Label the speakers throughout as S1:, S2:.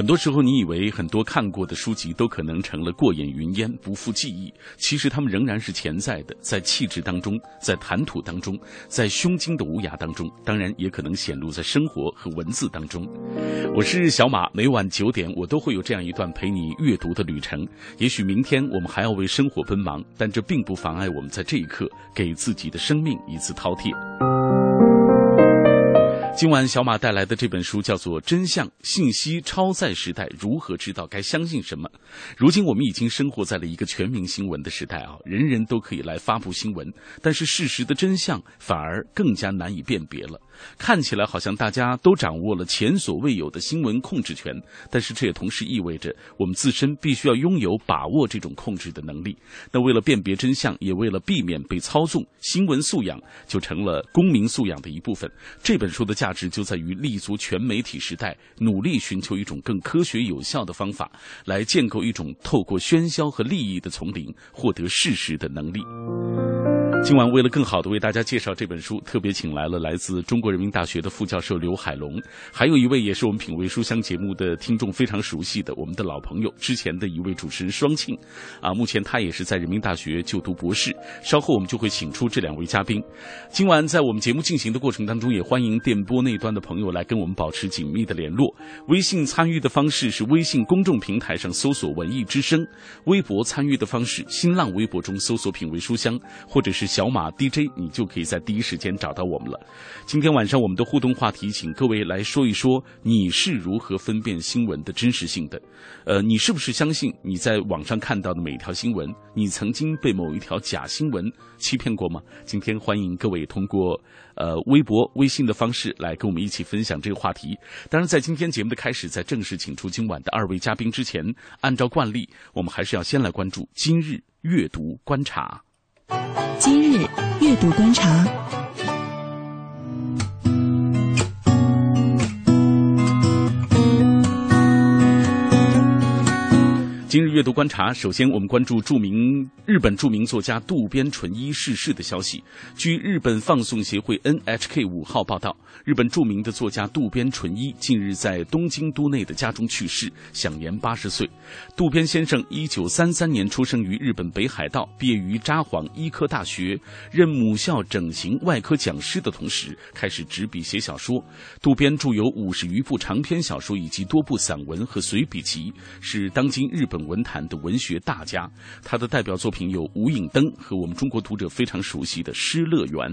S1: 很多时候，你以为很多看过的书籍都可能成了过眼云烟，不复记忆。其实，它们仍然是潜在的，在气质当中，在谈吐当中，在胸襟的无涯当中，当然也可能显露在生活和文字当中。我是小马，每晚九点，我都会有这样一段陪你阅读的旅程。也许明天我们还要为生活奔忙，但这并不妨碍我们在这一刻给自己的生命一次饕餮。今晚小马带来的这本书叫做《真相：信息超载时代，如何知道该相信什么》。如今我们已经生活在了一个全民新闻的时代啊，人人都可以来发布新闻，但是事实的真相反而更加难以辨别了。看起来好像大家都掌握了前所未有的新闻控制权，但是这也同时意味着我们自身必须要拥有把握这种控制的能力。那为了辨别真相，也为了避免被操纵，新闻素养就成了公民素养的一部分。这本书的价值就在于立足全媒体时代，努力寻求一种更科学有效的方法，来建构一种透过喧嚣和利益的丛林获得事实的能力。今晚为了更好的为大家介绍这本书，特别请来了来自中国人民大学的副教授刘海龙，还有一位也是我们品味书香节目的听众非常熟悉的我们的老朋友，之前的一位主持人双庆，啊，目前他也是在人民大学就读博士。稍后我们就会请出这两位嘉宾。今晚在我们节目进行的过程当中，也欢迎电波那端的朋友来跟我们保持紧密的联络。微信参与的方式是微信公众平台上搜索“文艺之声”，微博参与的方式，新浪微博中搜索“品味书香”或者是。小马 DJ，你就可以在第一时间找到我们了。今天晚上我们的互动话题，请各位来说一说你是如何分辨新闻的真实性的。呃，你是不是相信你在网上看到的每一条新闻？你曾经被某一条假新闻欺骗过吗？今天欢迎各位通过呃微博、微信的方式来跟我们一起分享这个话题。当然，在今天节目的开始，在正式请出今晚的二位嘉宾之前，按照惯例，我们还是要先来关注今日阅读观察。
S2: 今日阅读观察。
S1: 今日阅读观察，首先我们关注著名日本著名作家渡边淳一逝世的消息。据日本放送协会 NHK 五号报道，日本著名的作家渡边淳一近日在东京都内的家中去世，享年八十岁。渡边先生一九三三年出生于日本北海道，毕业于札幌医科大学，任母校整形外科讲师的同时，开始执笔写小说。渡边著有五十余部长篇小说以及多部散文和随笔集，是当今日本文坛的文学大家，他的代表作品有《无影灯》和我们中国读者非常熟悉的《失乐园》。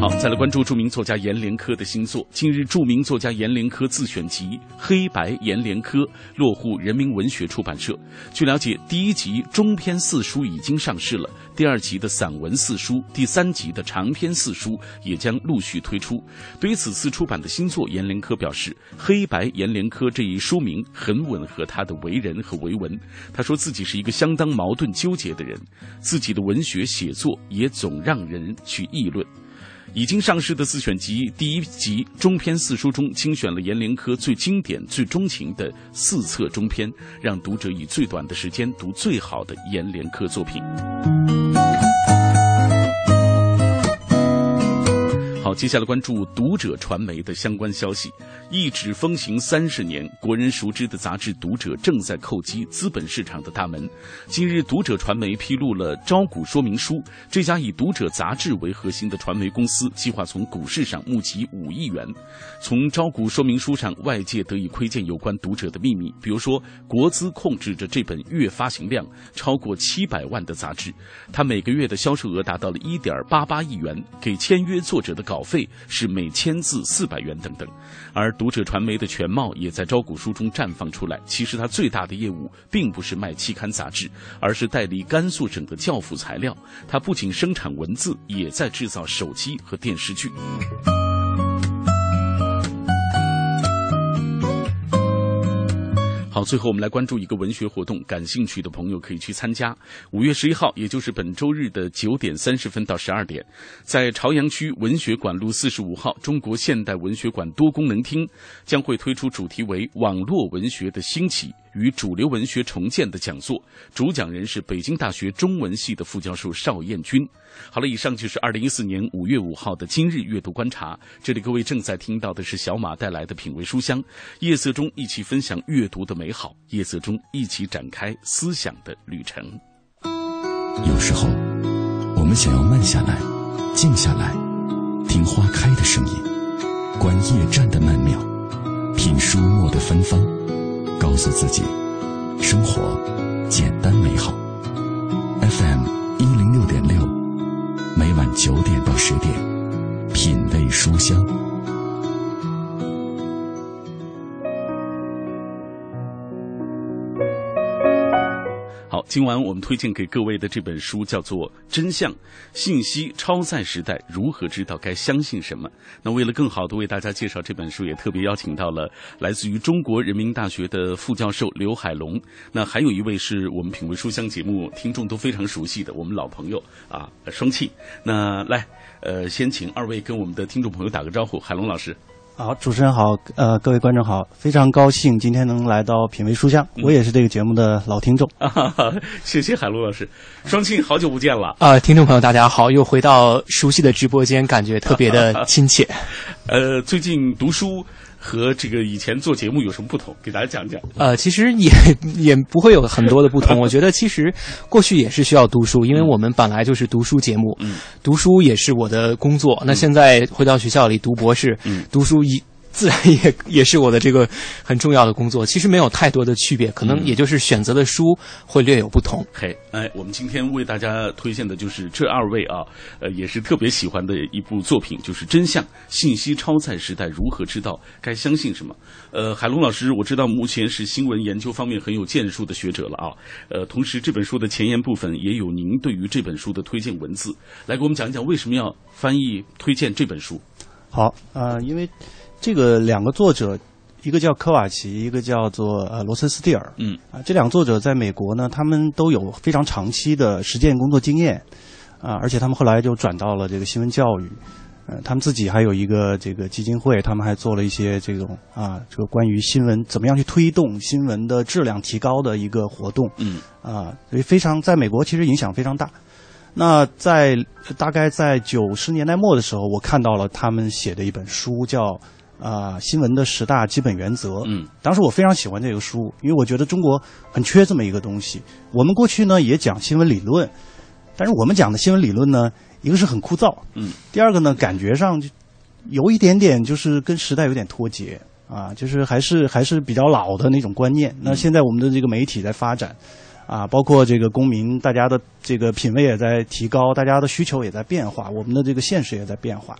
S1: 好，再来关注著名作家阎连科的新作。近日，著名作家阎连科自选集《黑白阎连科》落户人民文学出版社。据了解，第一集中篇四书已经上市了，第二集的散文四书，第三集的长篇四书也将陆续推出。对于此次出版的新作，阎连科表示，《黑白阎连科》这一书名很吻合他的为人和为文。他说自己是一个相当矛盾纠结的人，自己的文学写作也总让人去议论。已经上市的自选集第一集中篇四书中精选了阎连科最经典、最钟情的四册中篇，让读者以最短的时间读最好的阎连科作品。好，接下来关注读者传媒的相关消息。一纸风行三十年，国人熟知的杂志《读者》正在叩击资本市场的大门。今日，读者传媒披露了招股说明书。这家以《读者》杂志为核心的传媒公司，计划从股市上募集五亿元。从招股说明书上，外界得以窥见有关《读者》的秘密，比如说，国资控制着这本月发行量超过七百万的杂志，它每个月的销售额达到了一点八八亿元，给签约作者的稿。稿费是每千字四百元等等，而读者传媒的全貌也在招股书中绽放出来。其实他最大的业务并不是卖期刊杂志，而是代理甘肃省的教辅材料。他不仅生产文字，也在制造手机和电视剧。最后我们来关注一个文学活动，感兴趣的朋友可以去参加。五月十一号，也就是本周日的九点三十分到十二点，在朝阳区文学馆路四十五号中国现代文学馆多功能厅，将会推出主题为“网络文学的兴起”。与主流文学重建的讲座，主讲人是北京大学中文系的副教授邵彦军。好了，以上就是二零一四年五月五号的今日阅读观察。这里各位正在听到的是小马带来的品味书香，夜色中一起分享阅读的美好，夜色中一起展开思想的旅程。
S3: 有时候，我们想要慢下来，静下来，听花开的声音，观夜战的曼妙，品书墨的芬芳。告诉自己，生活简单美好。FM 一零六点六，每晚九点到十点，品味书香。
S1: 今晚我们推荐给各位的这本书叫做《真相：信息超载时代如何知道该相信什么》。那为了更好的为大家介绍这本书，也特别邀请到了来自于中国人民大学的副教授刘海龙。那还有一位是我们品味书香节目听众都非常熟悉的我们老朋友啊，双庆。那来，呃，先请二位跟我们的听众朋友打个招呼，海龙老师。
S4: 好，主持人好，呃，各位观众好，非常高兴今天能来到品味书香，我也是这个节目的老听众。
S1: 谢谢海陆老师，双庆好久不见了
S5: 啊！听众朋友大家好，又回到熟悉的直播间，感觉特别的亲切。
S1: 呃，最近读书。和这个以前做节目有什么不同？给大家讲讲。
S5: 呃，其实也 也不会有很多的不同。我觉得其实过去也是需要读书，因为我们本来就是读书节目，嗯，读书也是我的工作。那现在回到学校里读博士，嗯，读书一。自然也 也是我的这个很重要的工作，其实没有太多的区别，可能也就是选择的书会略有不同。
S1: 嘿，哎，我们今天为大家推荐的就是这二位啊，呃，也是特别喜欢的一部作品，就是《真相：信息超载时代如何知道该相信什么》。呃，海龙老师，我知道目前是新闻研究方面很有建树的学者了啊。呃，同时这本书的前言部分也有您对于这本书的推荐文字，来给我们讲一讲为什么要翻译推荐这本书。
S4: 好，呃，因为。这个两个作者，一个叫科瓦奇，一个叫做呃罗森斯蒂尔。嗯，啊，这两个作者在美国呢，他们都有非常长期的实践工作经验，啊，而且他们后来就转到了这个新闻教育，呃，他们自己还有一个这个基金会，他们还做了一些这种啊，这个关于新闻怎么样去推动新闻的质量提高的一个活动。嗯，啊，所以非常在美国其实影响非常大。那在大概在九十年代末的时候，我看到了他们写的一本书叫。啊，新闻的十大基本原则。嗯，当时我非常喜欢这个书，因为我觉得中国很缺这么一个东西。我们过去呢也讲新闻理论，但是我们讲的新闻理论呢，一个是很枯燥，嗯，第二个呢感觉上就有一点点就是跟时代有点脱节啊，就是还是还是比较老的那种观念。那现在我们的这个媒体在发展，啊，包括这个公民，大家的这个品味也在提高，大家的需求也在变化，我们的这个现实也在变化。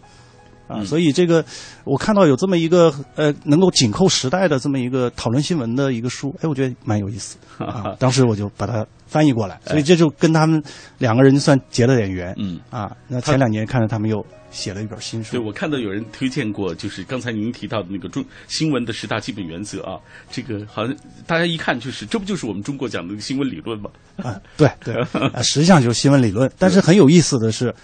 S4: 啊，所以这个我看到有这么一个呃，能够紧扣时代的这么一个讨论新闻的一个书，哎，我觉得蛮有意思 啊。当时我就把它翻译过来，所以这就跟他们两个人算结了点缘。嗯啊，那前两年看着他们又写了一本新书。
S1: 对，我看到有人推荐过，就是刚才您提到的那个中新闻的十大基本原则啊，这个好像大家一看就是这不就是我们中国讲的新闻理论吗？
S4: 啊，对对，实际上就是新闻理论。但是很有意思的是，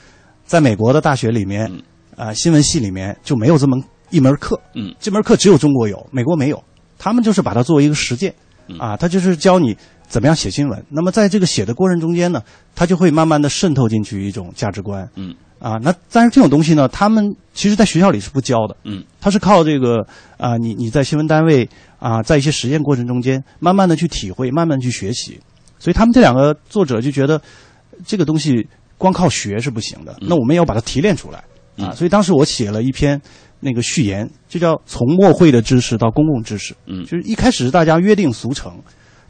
S4: 在美国的大学里面。啊，新闻系里面就没有这么一门课，嗯，这门课只有中国有，美国没有。他们就是把它作为一个实践，啊，他就是教你怎么样写新闻。那么在这个写的过程中间呢，他就会慢慢的渗透进去一种价值观，嗯，啊，那但是这种东西呢，他们其实在学校里是不教的，嗯，他是靠这个啊，你你在新闻单位啊，在一些实践过程中间，慢慢的去体会，慢慢去学习。所以他们这两个作者就觉得这个东西光靠学是不行的，那我们要把它提炼出来。啊，所以当时我写了一篇那个序言，就叫“从墨会的知识到公共知识”。嗯，就是一开始是大家约定俗成，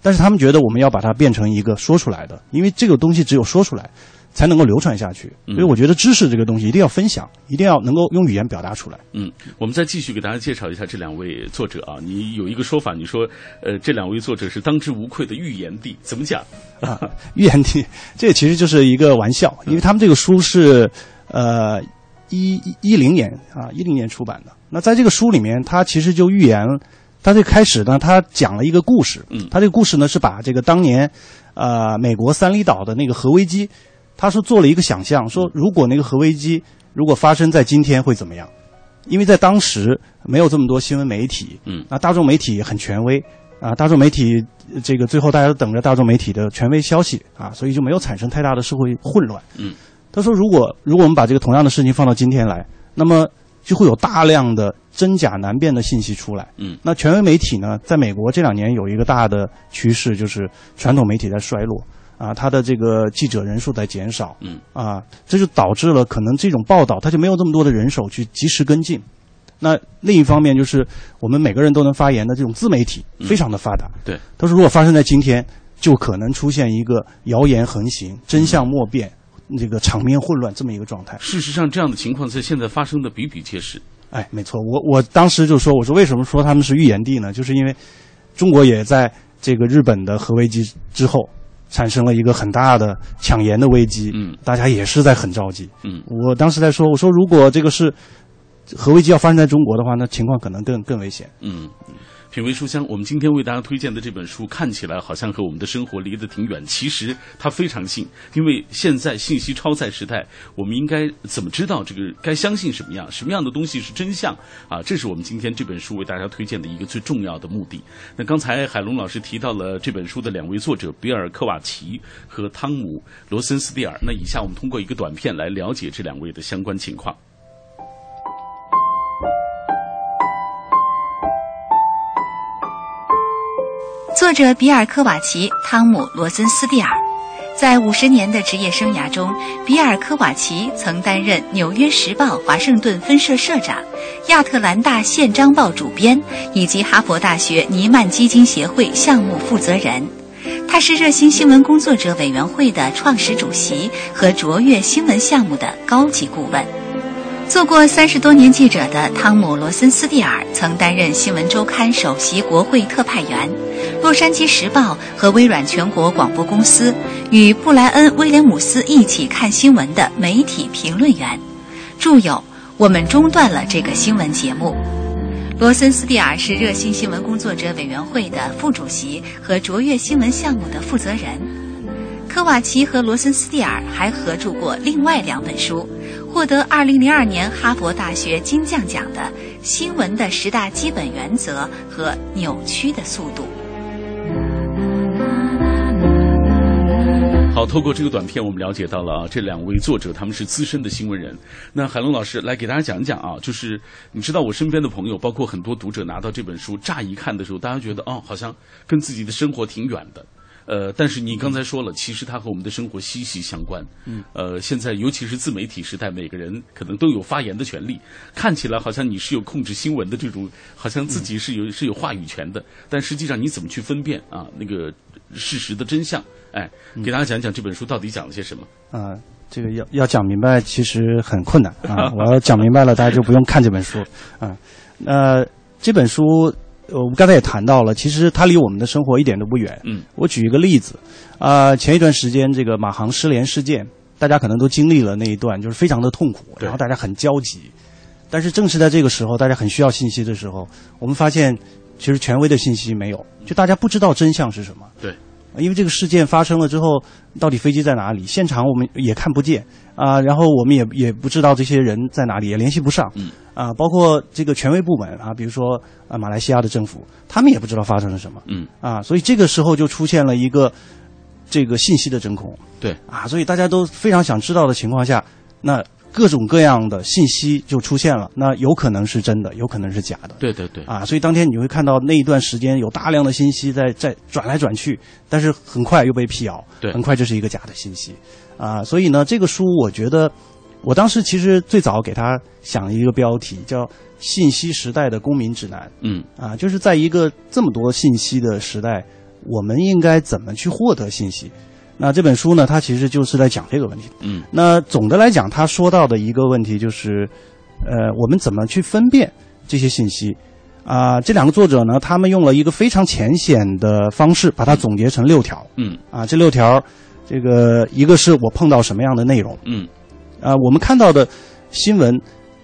S4: 但是他们觉得我们要把它变成一个说出来的，因为这个东西只有说出来，才能够流传下去。所以我觉得知识这个东西一定要分享，一定要能够用语言表达出来。
S1: 嗯，我们再继续给大家介绍一下这两位作者啊。你有一个说法，你说呃，这两位作者是当之无愧的预言帝，怎么讲？
S4: 啊，预言帝，这其实就是一个玩笑，因为他们这个书是呃。一一零年啊，一零年出版的。那在这个书里面，他其实就预言他最开始呢，他讲了一个故事。嗯，他这个故事呢是把这个当年，呃，美国三里岛的那个核危机，他说做了一个想象，说如果那个核危机如果发生在今天会怎么样？因为在当时没有这么多新闻媒体，嗯，那大众媒体很权威啊，大众媒体这个最后大家都等着大众媒体的权威消息啊，所以就没有产生太大的社会混乱。嗯，他说如果如果我们把这个同样的事情放到今天来，那么就会有大量的真假难辨的信息出来。嗯，那权威媒体呢，在美国这两年有一个大的趋势，就是传统媒体在衰落。啊，他的这个记者人数在减少，嗯，啊，这就导致了可能这种报道他就没有这么多的人手去及时跟进。那另一方面就是我们每个人都能发言的这种自媒体非常的发达，
S1: 对。
S4: 他说，如果发生在今天，就可能出现一个谣言横行、真相莫辨、这个场面混乱这么一个状态。
S1: 事实上，这样的情况在现在发生的比比皆是。
S4: 哎，没错，我我当时就说，我说为什么说他们是预言帝呢？就是因为中国也在这个日本的核危机之后。产生了一个很大的抢盐的危机，嗯，大家也是在很着急，嗯，我当时在说，我说如果这个是核危机要发生在中国的话，那情况可能更更危险，
S1: 嗯。品味书香，我们今天为大家推荐的这本书看起来好像和我们的生活离得挺远，其实它非常近。因为现在信息超载时代，我们应该怎么知道这个该相信什么样？什么样的东西是真相？啊，这是我们今天这本书为大家推荐的一个最重要的目的。那刚才海龙老师提到了这本书的两位作者比尔·科瓦奇和汤姆·罗森斯蒂尔。那以下我们通过一个短片来了解这两位的相关情况。
S6: 作者比尔·科瓦奇、汤姆·罗森斯蒂尔，在五十年的职业生涯中，比尔·科瓦奇曾担任《纽约时报》华盛顿分社社长、亚特兰大宪章报主编以及哈佛大学尼曼基金协会项目负责人。他是热心新闻工作者委员会的创始主席和卓越新闻项目的高级顾问。做过三十多年记者的汤姆·罗森斯蒂尔曾担任《新闻周刊》首席国会特派员。《洛杉矶时报》和微软全国广播公司与布莱恩·威廉姆斯一起看新闻的媒体评论员，著有《我们中断了这个新闻节目》。罗森斯蒂尔是热心新闻工作者委员会的副主席和卓越新闻项目的负责人。科瓦奇和罗森斯蒂尔还合著过另外两本书，获得2002年哈佛大学金匠奖的《新闻的十大基本原则》和《扭曲的速度》。
S1: 好，透过这个短片，我们了解到了啊，这两位作者他们是资深的新闻人。那海龙老师来给大家讲一讲啊，就是你知道我身边的朋友，包括很多读者拿到这本书，乍一看的时候，大家觉得哦，好像跟自己的生活挺远的。呃，但是你刚才说了，其实它和我们的生活息息相关。嗯，呃，现在尤其是自媒体时代，每个人可能都有发言的权利。看起来好像你是有控制新闻的这种，好像自己是有是有话语权的，但实际上你怎么去分辨啊那个事实的真相？哎，给大家讲讲这本书到底讲了些什么？
S4: 啊，这个要要讲明白，其实很困难啊。我要讲明白了，大家就不用看这本书啊。呃，这本书。我们刚才也谈到了，其实它离我们的生活一点都不远。嗯，我举一个例子，啊，前一段时间这个马航失联事件，大家可能都经历了那一段，就是非常的痛苦，然后大家很焦急。但是正是在这个时候，大家很需要信息的时候，我们发现，其实权威的信息没有，就大家不知道真相是什么。
S1: 对。
S4: 因为这个事件发生了之后，到底飞机在哪里？现场我们也看不见啊，然后我们也也不知道这些人在哪里，也联系不上。嗯。啊，包括这个权威部门啊，比如说啊，马来西亚的政府，他们也不知道发生了什么。嗯。啊，所以这个时候就出现了一个这个信息的真空。
S1: 对。
S4: 啊，所以大家都非常想知道的情况下，那。各种各样的信息就出现了，那有可能是真的，有可能是假的。
S1: 对对对，
S4: 啊，所以当天你会看到那一段时间有大量的信息在在转来转去，但是很快又被辟谣，
S1: 对，
S4: 很快这是一个假的信息，啊，所以呢，这个书我觉得，我当时其实最早给他想了一个标题叫《信息时代的公民指南》，嗯，啊，就是在一个这么多信息的时代，我们应该怎么去获得信息？那这本书呢，它其实就是在讲这个问题。嗯，那总的来讲，他说到的一个问题就是，呃，我们怎么去分辨这些信息？啊，这两个作者呢，他们用了一个非常浅显的方式，把它总结成六条。嗯，啊，这六条，这个一个是我碰到什么样的内容？嗯，啊，我们看到的新闻，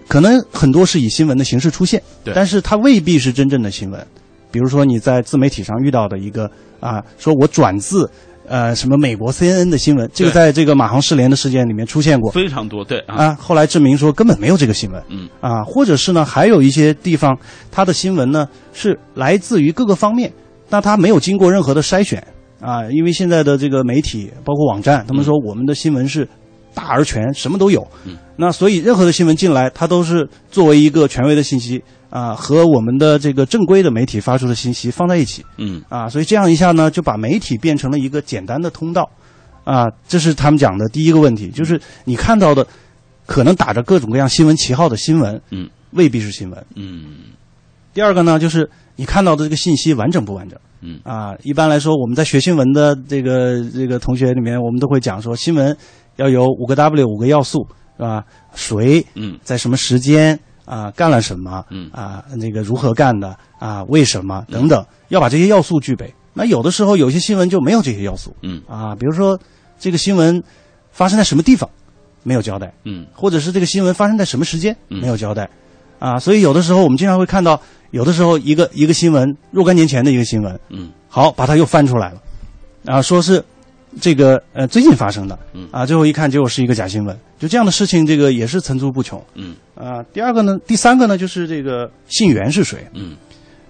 S4: 可能很多是以新闻的形式出现，
S1: 对，
S4: 但是它未必是真正的新闻。比如说你在自媒体上遇到的一个啊，说我转自呃什么美国 CNN 的新闻，这个在这个马航失联的事件里面出现过。
S1: 非常多，对。
S4: 啊，后来证明说根本没有这个新闻，
S1: 嗯。
S4: 啊，或者是呢，还有一些地方它的新闻呢是来自于各个方面，那它没有经过任何的筛选。啊，因为现在的这个媒体包括网站，他们说我们的新闻是大而全，什么都有，
S1: 嗯，
S4: 那所以任何的新闻进来，它都是作为一个权威的信息。啊，和我们的这个正规的媒体发出的信息放在一起，
S1: 嗯，
S4: 啊，所以这样一下呢，就把媒体变成了一个简单的通道，啊，这是他们讲的第一个问题，就是你看到的可能打着各种各样新闻旗号的新闻，
S1: 嗯，
S4: 未必是新闻，
S1: 嗯。
S4: 第二个呢，就是你看到的这个信息完整不完整，
S1: 嗯，
S4: 啊，一般来说我们在学新闻的这个这个同学里面，我们都会讲说新闻要有五个 W 五个要素，是吧？谁，
S1: 嗯，
S4: 在什么时间。啊，干了什么？
S1: 嗯
S4: 啊，那个如何干的？啊，为什么？等等，要把这些要素具备。那有的时候有些新闻就没有这些要素。
S1: 嗯
S4: 啊，比如说这个新闻发生在什么地方，没有交代。
S1: 嗯，
S4: 或者是这个新闻发生在什么时间，没有交代。啊，所以有的时候我们经常会看到，有的时候一个一个新闻若干年前的一个新闻，
S1: 嗯，
S4: 好，把它又翻出来了，啊，说是。这个呃，最近发生的，
S1: 嗯。
S4: 啊，最后一看结果是一个假新闻，就这样的事情，这个也是层出不穷，
S1: 嗯。
S4: 啊，第二个呢，第三个呢，就是这个信源是谁，
S1: 嗯，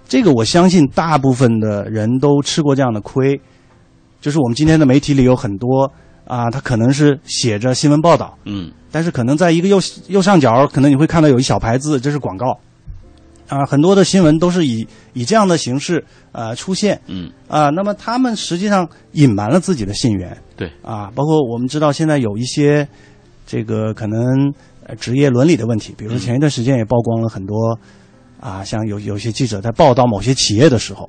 S4: 这个我相信大部分的人都吃过这样的亏，就是我们今天的媒体里有很多啊，他可能是写着新闻报道，
S1: 嗯，
S4: 但是可能在一个右右上角，可能你会看到有一小牌子，这是广告。啊，很多的新闻都是以以这样的形式呃出现，
S1: 嗯。
S4: 啊，那么他们实际上隐瞒了自己的信源，
S1: 对。
S4: 啊，包括我们知道现在有一些这个可能呃职业伦理的问题，比如说前一段时间也曝光了很多啊，像有有些记者在报道某些企业的时候，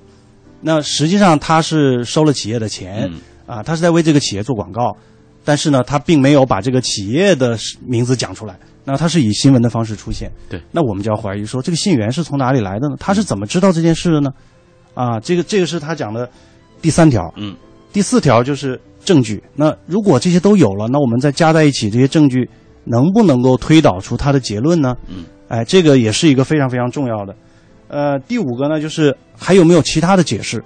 S4: 那实际上他是收了企业的钱，啊，他是在为这个企业做广告，但是呢，他并没有把这个企业的名字讲出来。那他是以新闻的方式出现，
S1: 对，
S4: 那我们就要怀疑说这个信源是从哪里来的呢？他是怎么知道这件事的呢？啊，这个这个是他讲的第三条，
S1: 嗯，
S4: 第四条就是证据。那如果这些都有了，那我们再加在一起，这些证据能不能够推导出他的结论呢？
S1: 嗯，
S4: 哎，这个也是一个非常非常重要的。呃，第五个呢，就是还有没有其他的解释？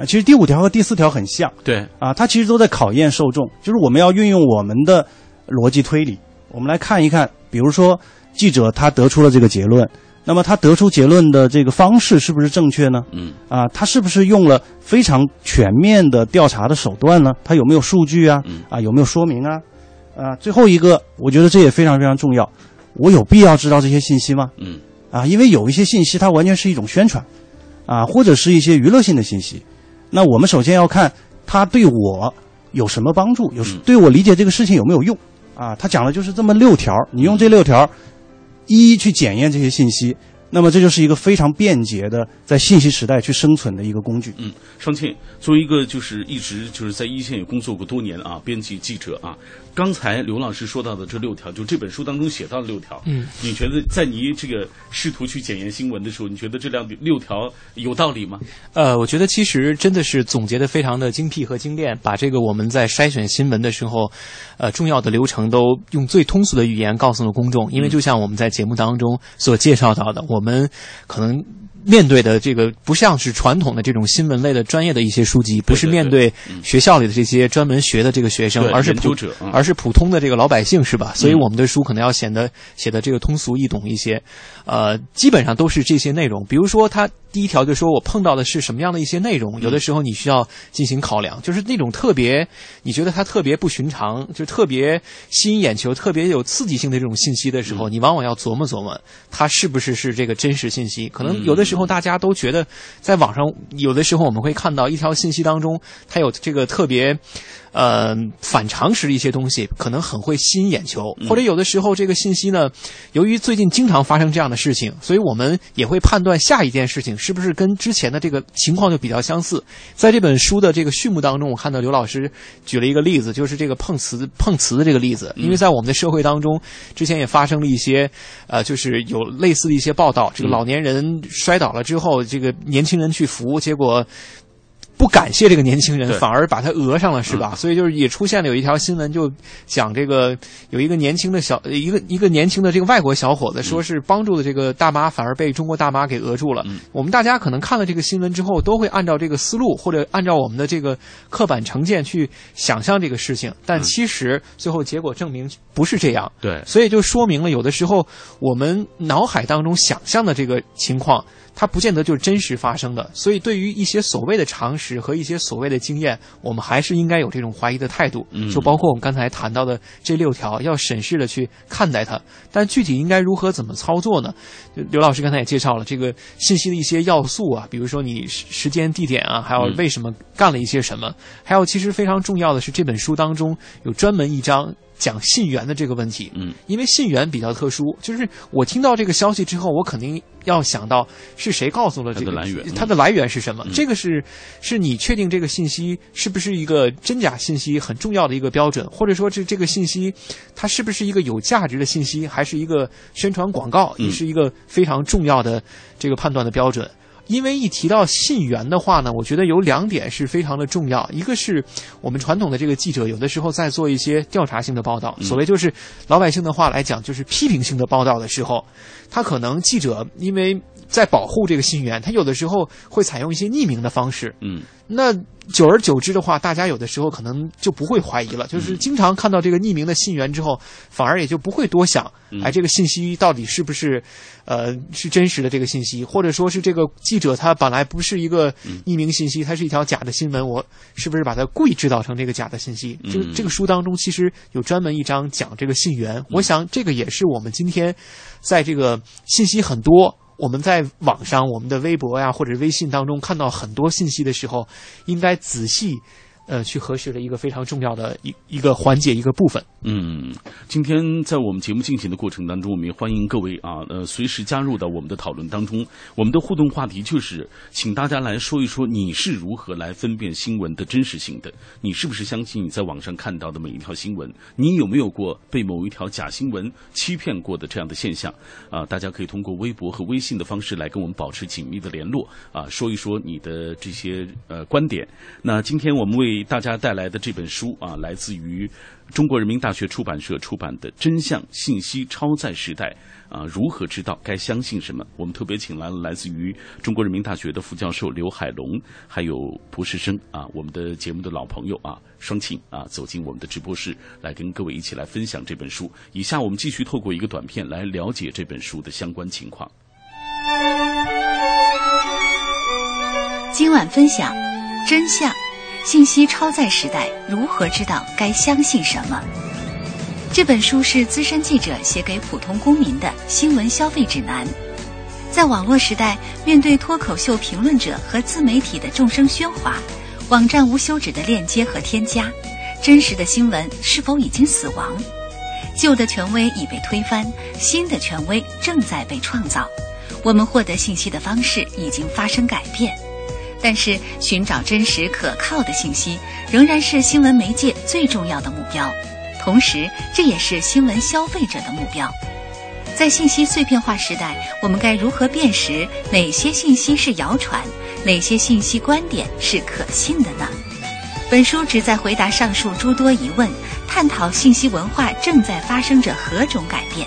S4: 啊，其实第五条和第四条很像，
S1: 对，
S4: 啊，它其实都在考验受众，就是我们要运用我们的逻辑推理，我们来看一看。比如说，记者他得出了这个结论，那么他得出结论的这个方式是不是正确呢？
S1: 嗯，
S4: 啊，他是不是用了非常全面的调查的手段呢？他有没有数据啊？啊，有没有说明啊？啊，最后一个，我觉得这也非常非常重要。我有必要知道这些信息吗？
S1: 嗯，
S4: 啊，因为有一些信息它完全是一种宣传，啊，或者是一些娱乐性的信息。那我们首先要看他对我有什么帮助，有对我理解这个事情有没有用。啊，他讲的就是这么六条，你用这六条一一去检验这些信息，那么这就是一个非常便捷的在信息时代去生存的一个工具。
S1: 嗯，双庆作为一个就是一直就是在一线也工作过多年啊，编辑记者啊，刚才刘老师说到的这六条，就这本书当中写到的六条，
S5: 嗯，
S1: 你觉得在你这个试图去检验新闻的时候，你觉得这两六条有道理吗？
S5: 呃，我觉得其实真的是总结的非常的精辟和精炼，把这个我们在筛选新闻的时候，呃，重要的流程都用最通俗的语言告诉了公众。因为就像我们在节目当中所介绍到的，我们可能。面对的这个不像是传统的这种新闻类的专业的一些书籍，不是面对学校里的这些专门学的这个学生，而是普而是普通的这个老百姓，是吧？所以我们的书可能要显得写的这个通俗易懂一些。呃，基本上都是这些内容。比如说，他第一条就说我碰到的是什么样的一些内容，有的时候你需要进行考量，就是那种特别你觉得它特别不寻常，就特别吸引眼球、特别有刺激性的这种信息的时候，你往往要琢磨琢磨，它是不是是这个真实信息？可能有的。之后大家都觉得，在网上有的时候我们会看到一条信息当中，它有这个特别。呃，反常识的一些东西可能很会吸引眼球，或者有的时候这个信息呢，由于最近经常发生这样的事情，所以我们也会判断下一件事情是不是跟之前的这个情况就比较相似。在这本书的这个序幕当中，我看到刘老师举了一个例子，就是这个碰瓷碰瓷的这个例子，因为在我们的社会当中，之前也发生了一些呃，就是有类似的一些报道，这个老年人摔倒了之后，这个年轻人去扶，结果。不感谢这个年轻人，反而把他讹上了，是吧？所以就是也出现了有一条新闻，就讲这个有一个年轻的小一个一个年轻的这个外国小伙子，说是帮助的这个大妈，反而被中国大妈给讹住了。我们大家可能看了这个新闻之后，都会按照这个思路或者按照我们的这个刻板成见去想象这个事情，但其实最后结果证明不是这样。
S1: 对，
S5: 所以就说明了有的时候我们脑海当中想象的这个情况。它不见得就是真实发生的，所以对于一些所谓的常识和一些所谓的经验，我们还是应该有这种怀疑的态度。就包括我们刚才谈到的这六条，要审视的去看待它。但具体应该如何怎么操作呢？刘老师刚才也介绍了这个信息的一些要素啊，比如说你时间、地点啊，还有为什么干了一些什么，还有其实非常重要的是这本书当中有专门一章。讲信源的这个问题，
S1: 嗯，
S5: 因为信源比较特殊，就是我听到这个消息之后，我肯定要想到是谁告诉了这个
S1: 来源，
S5: 它的来源是什么？这个是是你确定这个信息是不是一个真假信息很重要的一个标准，或者说这这个信息它是不是一个有价值的信息，还是一个宣传广告，也是一个非常重要的这个判断的标准。因为一提到信源的话呢，我觉得有两点是非常的重要。一个是我们传统的这个记者有的时候在做一些调查性的报道，所谓就是老百姓的话来讲，就是批评性的报道的时候，他可能记者因为。在保护这个信源，他有的时候会采用一些匿名的方式。
S1: 嗯，
S5: 那久而久之的话，大家有的时候可能就不会怀疑了。就是经常看到这个匿名的信源之后，反而也就不会多想，哎，这个信息到底是不是，呃，是真实的这个信息，或者说是这个记者他本来不是一个匿名信息，他是一条假的新闻，我是不是把它故意制造成这个假的信息？这个这个书当中其实有专门一章讲这个信源，我想这个也是我们今天在这个信息很多。我们在网上，我们的微博呀或者微信当中看到很多信息的时候，应该仔细。呃，去核实的一个非常重要的一一个环节一个部分。
S1: 嗯，今天在我们节目进行的过程当中，我们也欢迎各位啊，呃，随时加入到我们的讨论当中。我们的互动话题就是，请大家来说一说你是如何来分辨新闻的真实性的？你是不是相信你在网上看到的每一条新闻？你有没有过被某一条假新闻欺骗过的这样的现象？啊，大家可以通过微博和微信的方式来跟我们保持紧密的联络啊，说一说你的这些呃观点。那今天我们为给大家带来的这本书啊，来自于中国人民大学出版社出版的《真相信息超载时代》啊，如何知道该相信什么？我们特别请来了来自于中国人民大学的副教授刘海龙，还有博士生啊，我们的节目的老朋友啊，双庆啊，走进我们的直播室，来跟各位一起来分享这本书。以下我们继续透过一个短片来了解这本书的相关情况。
S6: 今晚分享真相。信息超载时代，如何知道该相信什么？这本书是资深记者写给普通公民的新闻消费指南。在网络时代，面对脱口秀评论者和自媒体的众生喧哗，网站无休止的链接和添加，真实的新闻是否已经死亡？旧的权威已被推翻，新的权威正在被创造。我们获得信息的方式已经发生改变。但是，寻找真实可靠的信息仍然是新闻媒介最重要的目标，同时这也是新闻消费者的目标。在信息碎片化时代，我们该如何辨识哪些信息是谣传，哪些信息观点是可信的呢？本书旨在回答上述诸多疑问，探讨信息文化正在发生着何种改变。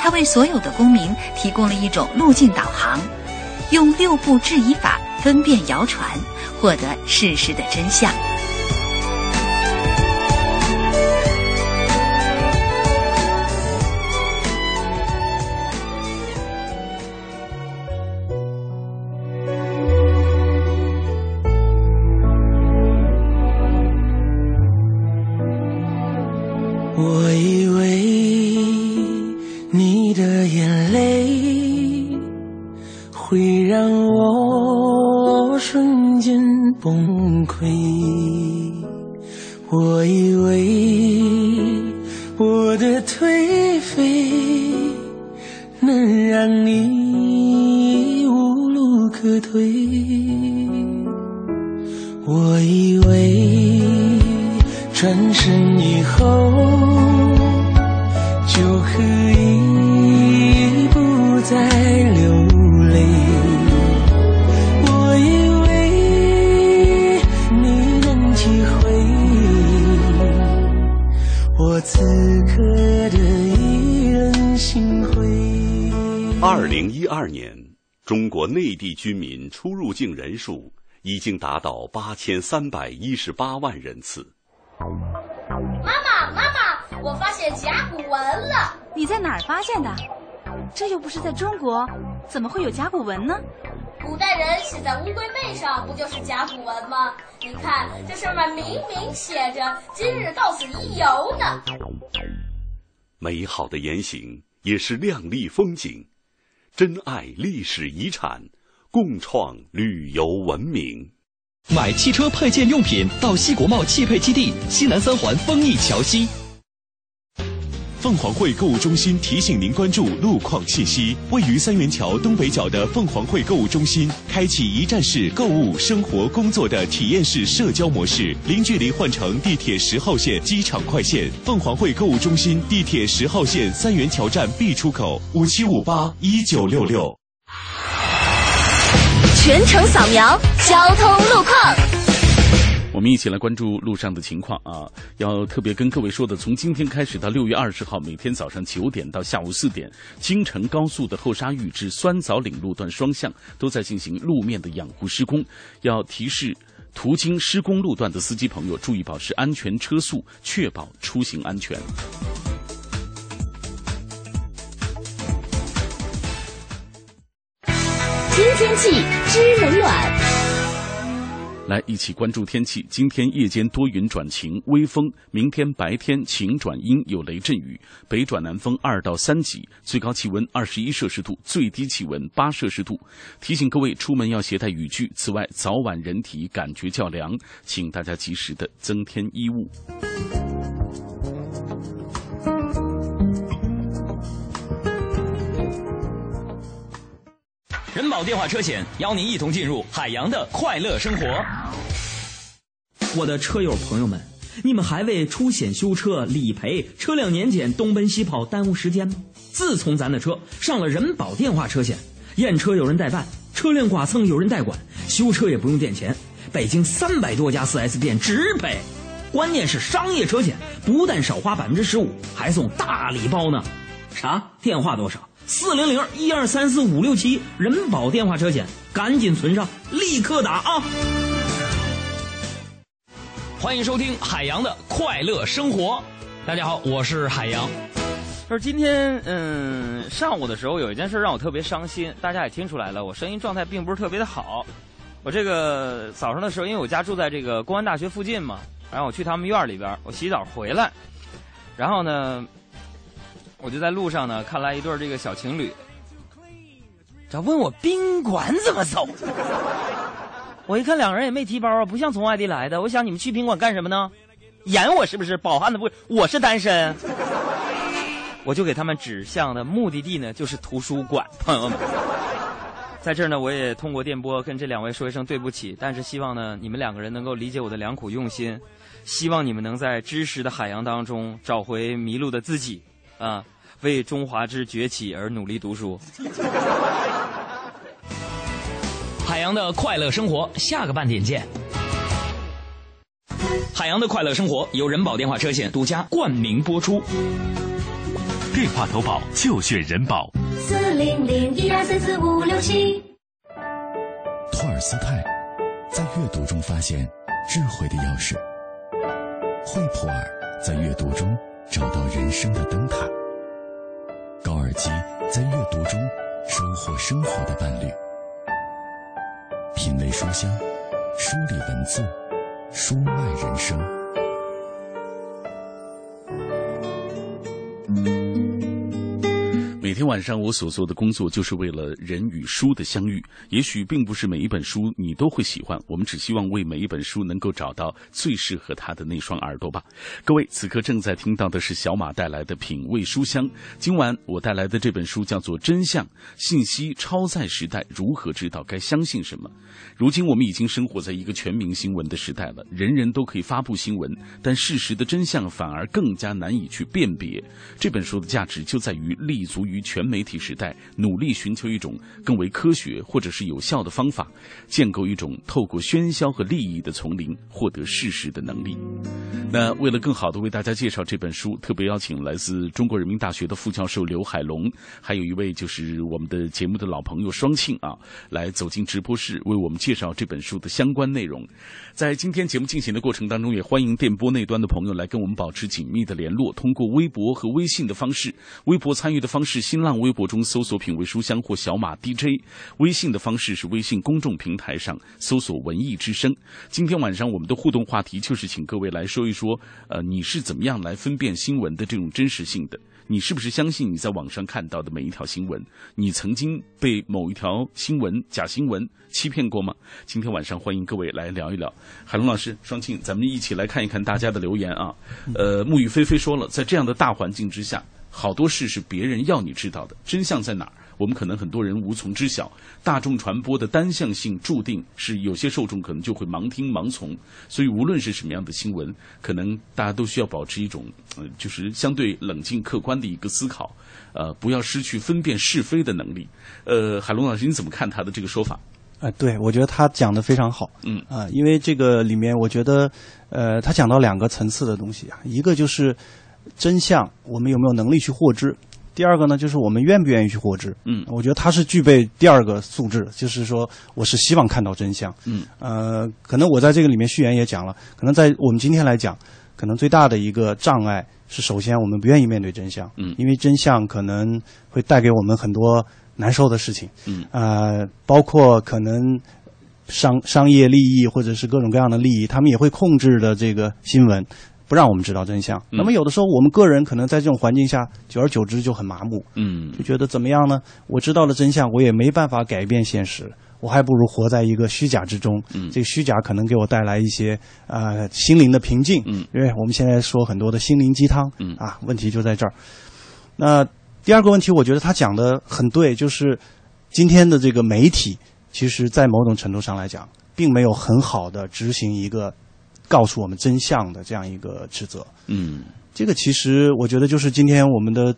S6: 它为所有的公民提供了一种路径导航，用六步质疑法。分辨谣传，获得事实的真相。
S7: 境人数已经达到八千三百一十八万人次。
S8: 妈妈，妈妈，我发现甲骨文了！
S9: 你在哪儿发现的？这又不是在中国，怎么会有甲骨文呢？
S8: 古代人写在乌龟背上，不就是甲骨文吗？你看，这上面明明写着“今日到此一游”呢。
S7: 美好的言行也是亮丽风景，珍爱历史遗产，共创旅游文明。
S10: 买汽车配件用品到西国贸汽配基地西南三环丰益桥西。凤凰汇购物中心提醒您关注路况信息。位于三元桥东北角的凤凰汇购物中心，开启一站式购物、生活、工作的体验式社交模式，零距离换乘地铁十号线机场快线。凤凰汇购物中心地铁十号线三元桥站 B 出口，五七五八一九六六。
S11: 全程扫描交通路况。
S1: 我们一起来关注路上的情况啊！要特别跟各位说的，从今天开始到六月二十号，每天早上九点到下午四点，京承高速的后沙峪至酸枣岭路段双向都在进行路面的养护施工，要提示途经施工路段的司机朋友注意保持安全车速，确保出行安全。
S11: 听天气知冷暖。
S1: 来一起关注天气。今天夜间多云转晴，微风；明天白天晴转阴，有雷阵雨，北转南风二到三级，最高气温二十一摄氏度，最低气温八摄氏度。提醒各位出门要携带雨具。此外，早晚人体感觉较凉，请大家及时的增添衣物。
S12: 人保电话车险邀您一同进入海洋的快乐生活。
S13: 我的车友朋友们，你们还为出险修车、理赔、车辆年检东奔西跑耽误时间吗？自从咱的车上了人保电话车险，验车有人代办，车辆剐蹭有人代管，修车也不用垫钱，北京三百多家 4S 店直赔。关键是商业车险不但少花百分之十五，还送大礼包呢。啥？电话多少？四零零一二三四五六七人保电话车险，赶紧存上，立刻打啊！
S12: 欢迎收听海洋的快乐生活。大家好，我是海洋。
S14: 就是今天，嗯，上午的时候有一件事让我特别伤心，大家也听出来了，我声音状态并不是特别的好。我这个早上的时候，因为我家住在这个公安大学附近嘛，然后我去他们院里边，我洗澡回来，然后呢。我就在路上呢，看来一对这个小情侣，这问我宾馆怎么走。我一看两个人也没提包啊，不像从外地来的。我想你们去宾馆干什么呢？演我是不是？饱汉子不？我是单身。我就给他们指向的目的地呢，就是图书馆。朋友们，在这儿呢，我也通过电波跟这两位说一声对不起，但是希望呢，你们两个人能够理解我的良苦用心，希望你们能在知识的海洋当中找回迷路的自己。啊，为中华之崛起而努力读书。
S12: 海洋的快乐生活，下个半点见。海洋的快乐生活由人保电话车险独家冠名播出。
S10: 电话投保就选人保。
S11: 四零零一二三四五六七。
S3: 托尔斯泰在阅读中发现智慧的钥匙。惠普尔在阅读中。找到人生的灯塔，以及在阅读中收获生活的伴侣，品味书香，梳理文字，书卖人生。
S1: 每天晚上，我所做的工作就是为了人与书的相遇。也许并不是每一本书你都会喜欢，我们只希望为每一本书能够找到最适合他的那双耳朵吧。各位，此刻正在听到的是小马带来的品味书香。今晚我带来的这本书叫做《真相：信息超载时代，如何知道该相信什么》。如今我们已经生活在一个全民新闻的时代了，人人都可以发布新闻，但事实的真相反而更加难以去辨别。这本书的价值就在于立足于。全媒体时代，努力寻求一种更为科学或者是有效的方法，建构一种透过喧嚣和利益的丛林获得事实的能力。那为了更好的为大家介绍这本书，特别邀请来自中国人民大学的副教授刘海龙，还有一位就是我们的节目的老朋友双庆啊，来走进直播室为我们介绍这本书的相关内容。在今天节目进行的过程当中，也欢迎电波那端的朋友来跟我们保持紧密的联络，通过微博和微信的方式。微博参与的方式，新浪微博中搜索“品味书香”或“小马 DJ”；微信的方式是微信公众平台上搜索“文艺之声”。今天晚上我们的互动话题就是请各位来说一说，呃，你是怎么样来分辨新闻的这种真实性的？你是不是相信你在网上看到的每一条新闻？你曾经被某一条新闻、假新闻欺骗过吗？今天晚上欢迎各位来聊一聊。海龙老师、双庆，咱们一起来看一看大家的留言啊。呃，沐雨霏霏说了，在这样的大环境之下，好多事是别人要你知道的，真相在哪儿？我们可能很多人无从知晓，大众传播的单向性注定是有些受众可能就会盲听盲从，所以无论是什么样的新闻，可能大家都需要保持一种，呃，就是相对冷静客观的一个思考，呃，不要失去分辨是非的能力。呃，海龙老师，你怎么看他的这个说法？
S4: 啊，对，我觉得他讲的非常好。
S1: 嗯
S4: 啊，因为这个里面，我觉得，呃，他讲到两个层次的东西啊，一个就是真相，我们有没有能力去获知。第二个呢，就是我们愿不愿意去获知？
S1: 嗯，
S4: 我觉得他是具备第二个素质，就是说我是希望看到真相。
S1: 嗯，
S4: 呃，可能我在这个里面序言也讲了，可能在我们今天来讲，可能最大的一个障碍是，首先我们不愿意面对真相。
S1: 嗯，
S4: 因为真相可能会带给我们很多难受的事情。
S1: 嗯，
S4: 呃，包括可能商商业利益或者是各种各样的利益，他们也会控制的这个新闻。不让我们知道真相。
S1: 嗯
S4: 那么有的时候，我们个人可能在这种环境下，久而久之就很麻木，
S1: 嗯，
S4: 就觉得怎么样呢？我知道了真相，我也没办法改变现实，我还不如活在一个虚假之中。
S1: 嗯
S4: 这个虚假可能给我带来一些呃心灵的平静。
S1: 嗯，
S4: 因为我们现在说很多的心灵鸡汤。
S1: 嗯
S4: 啊，问题就在这儿。那第二个问题，我觉得他讲的很对，就是今天的这个媒体，其实在某种程度上来讲，并没有很好的执行一个告诉我们真相的这样一个职责。
S1: 嗯，
S4: 这个其实我觉得就是今天我们的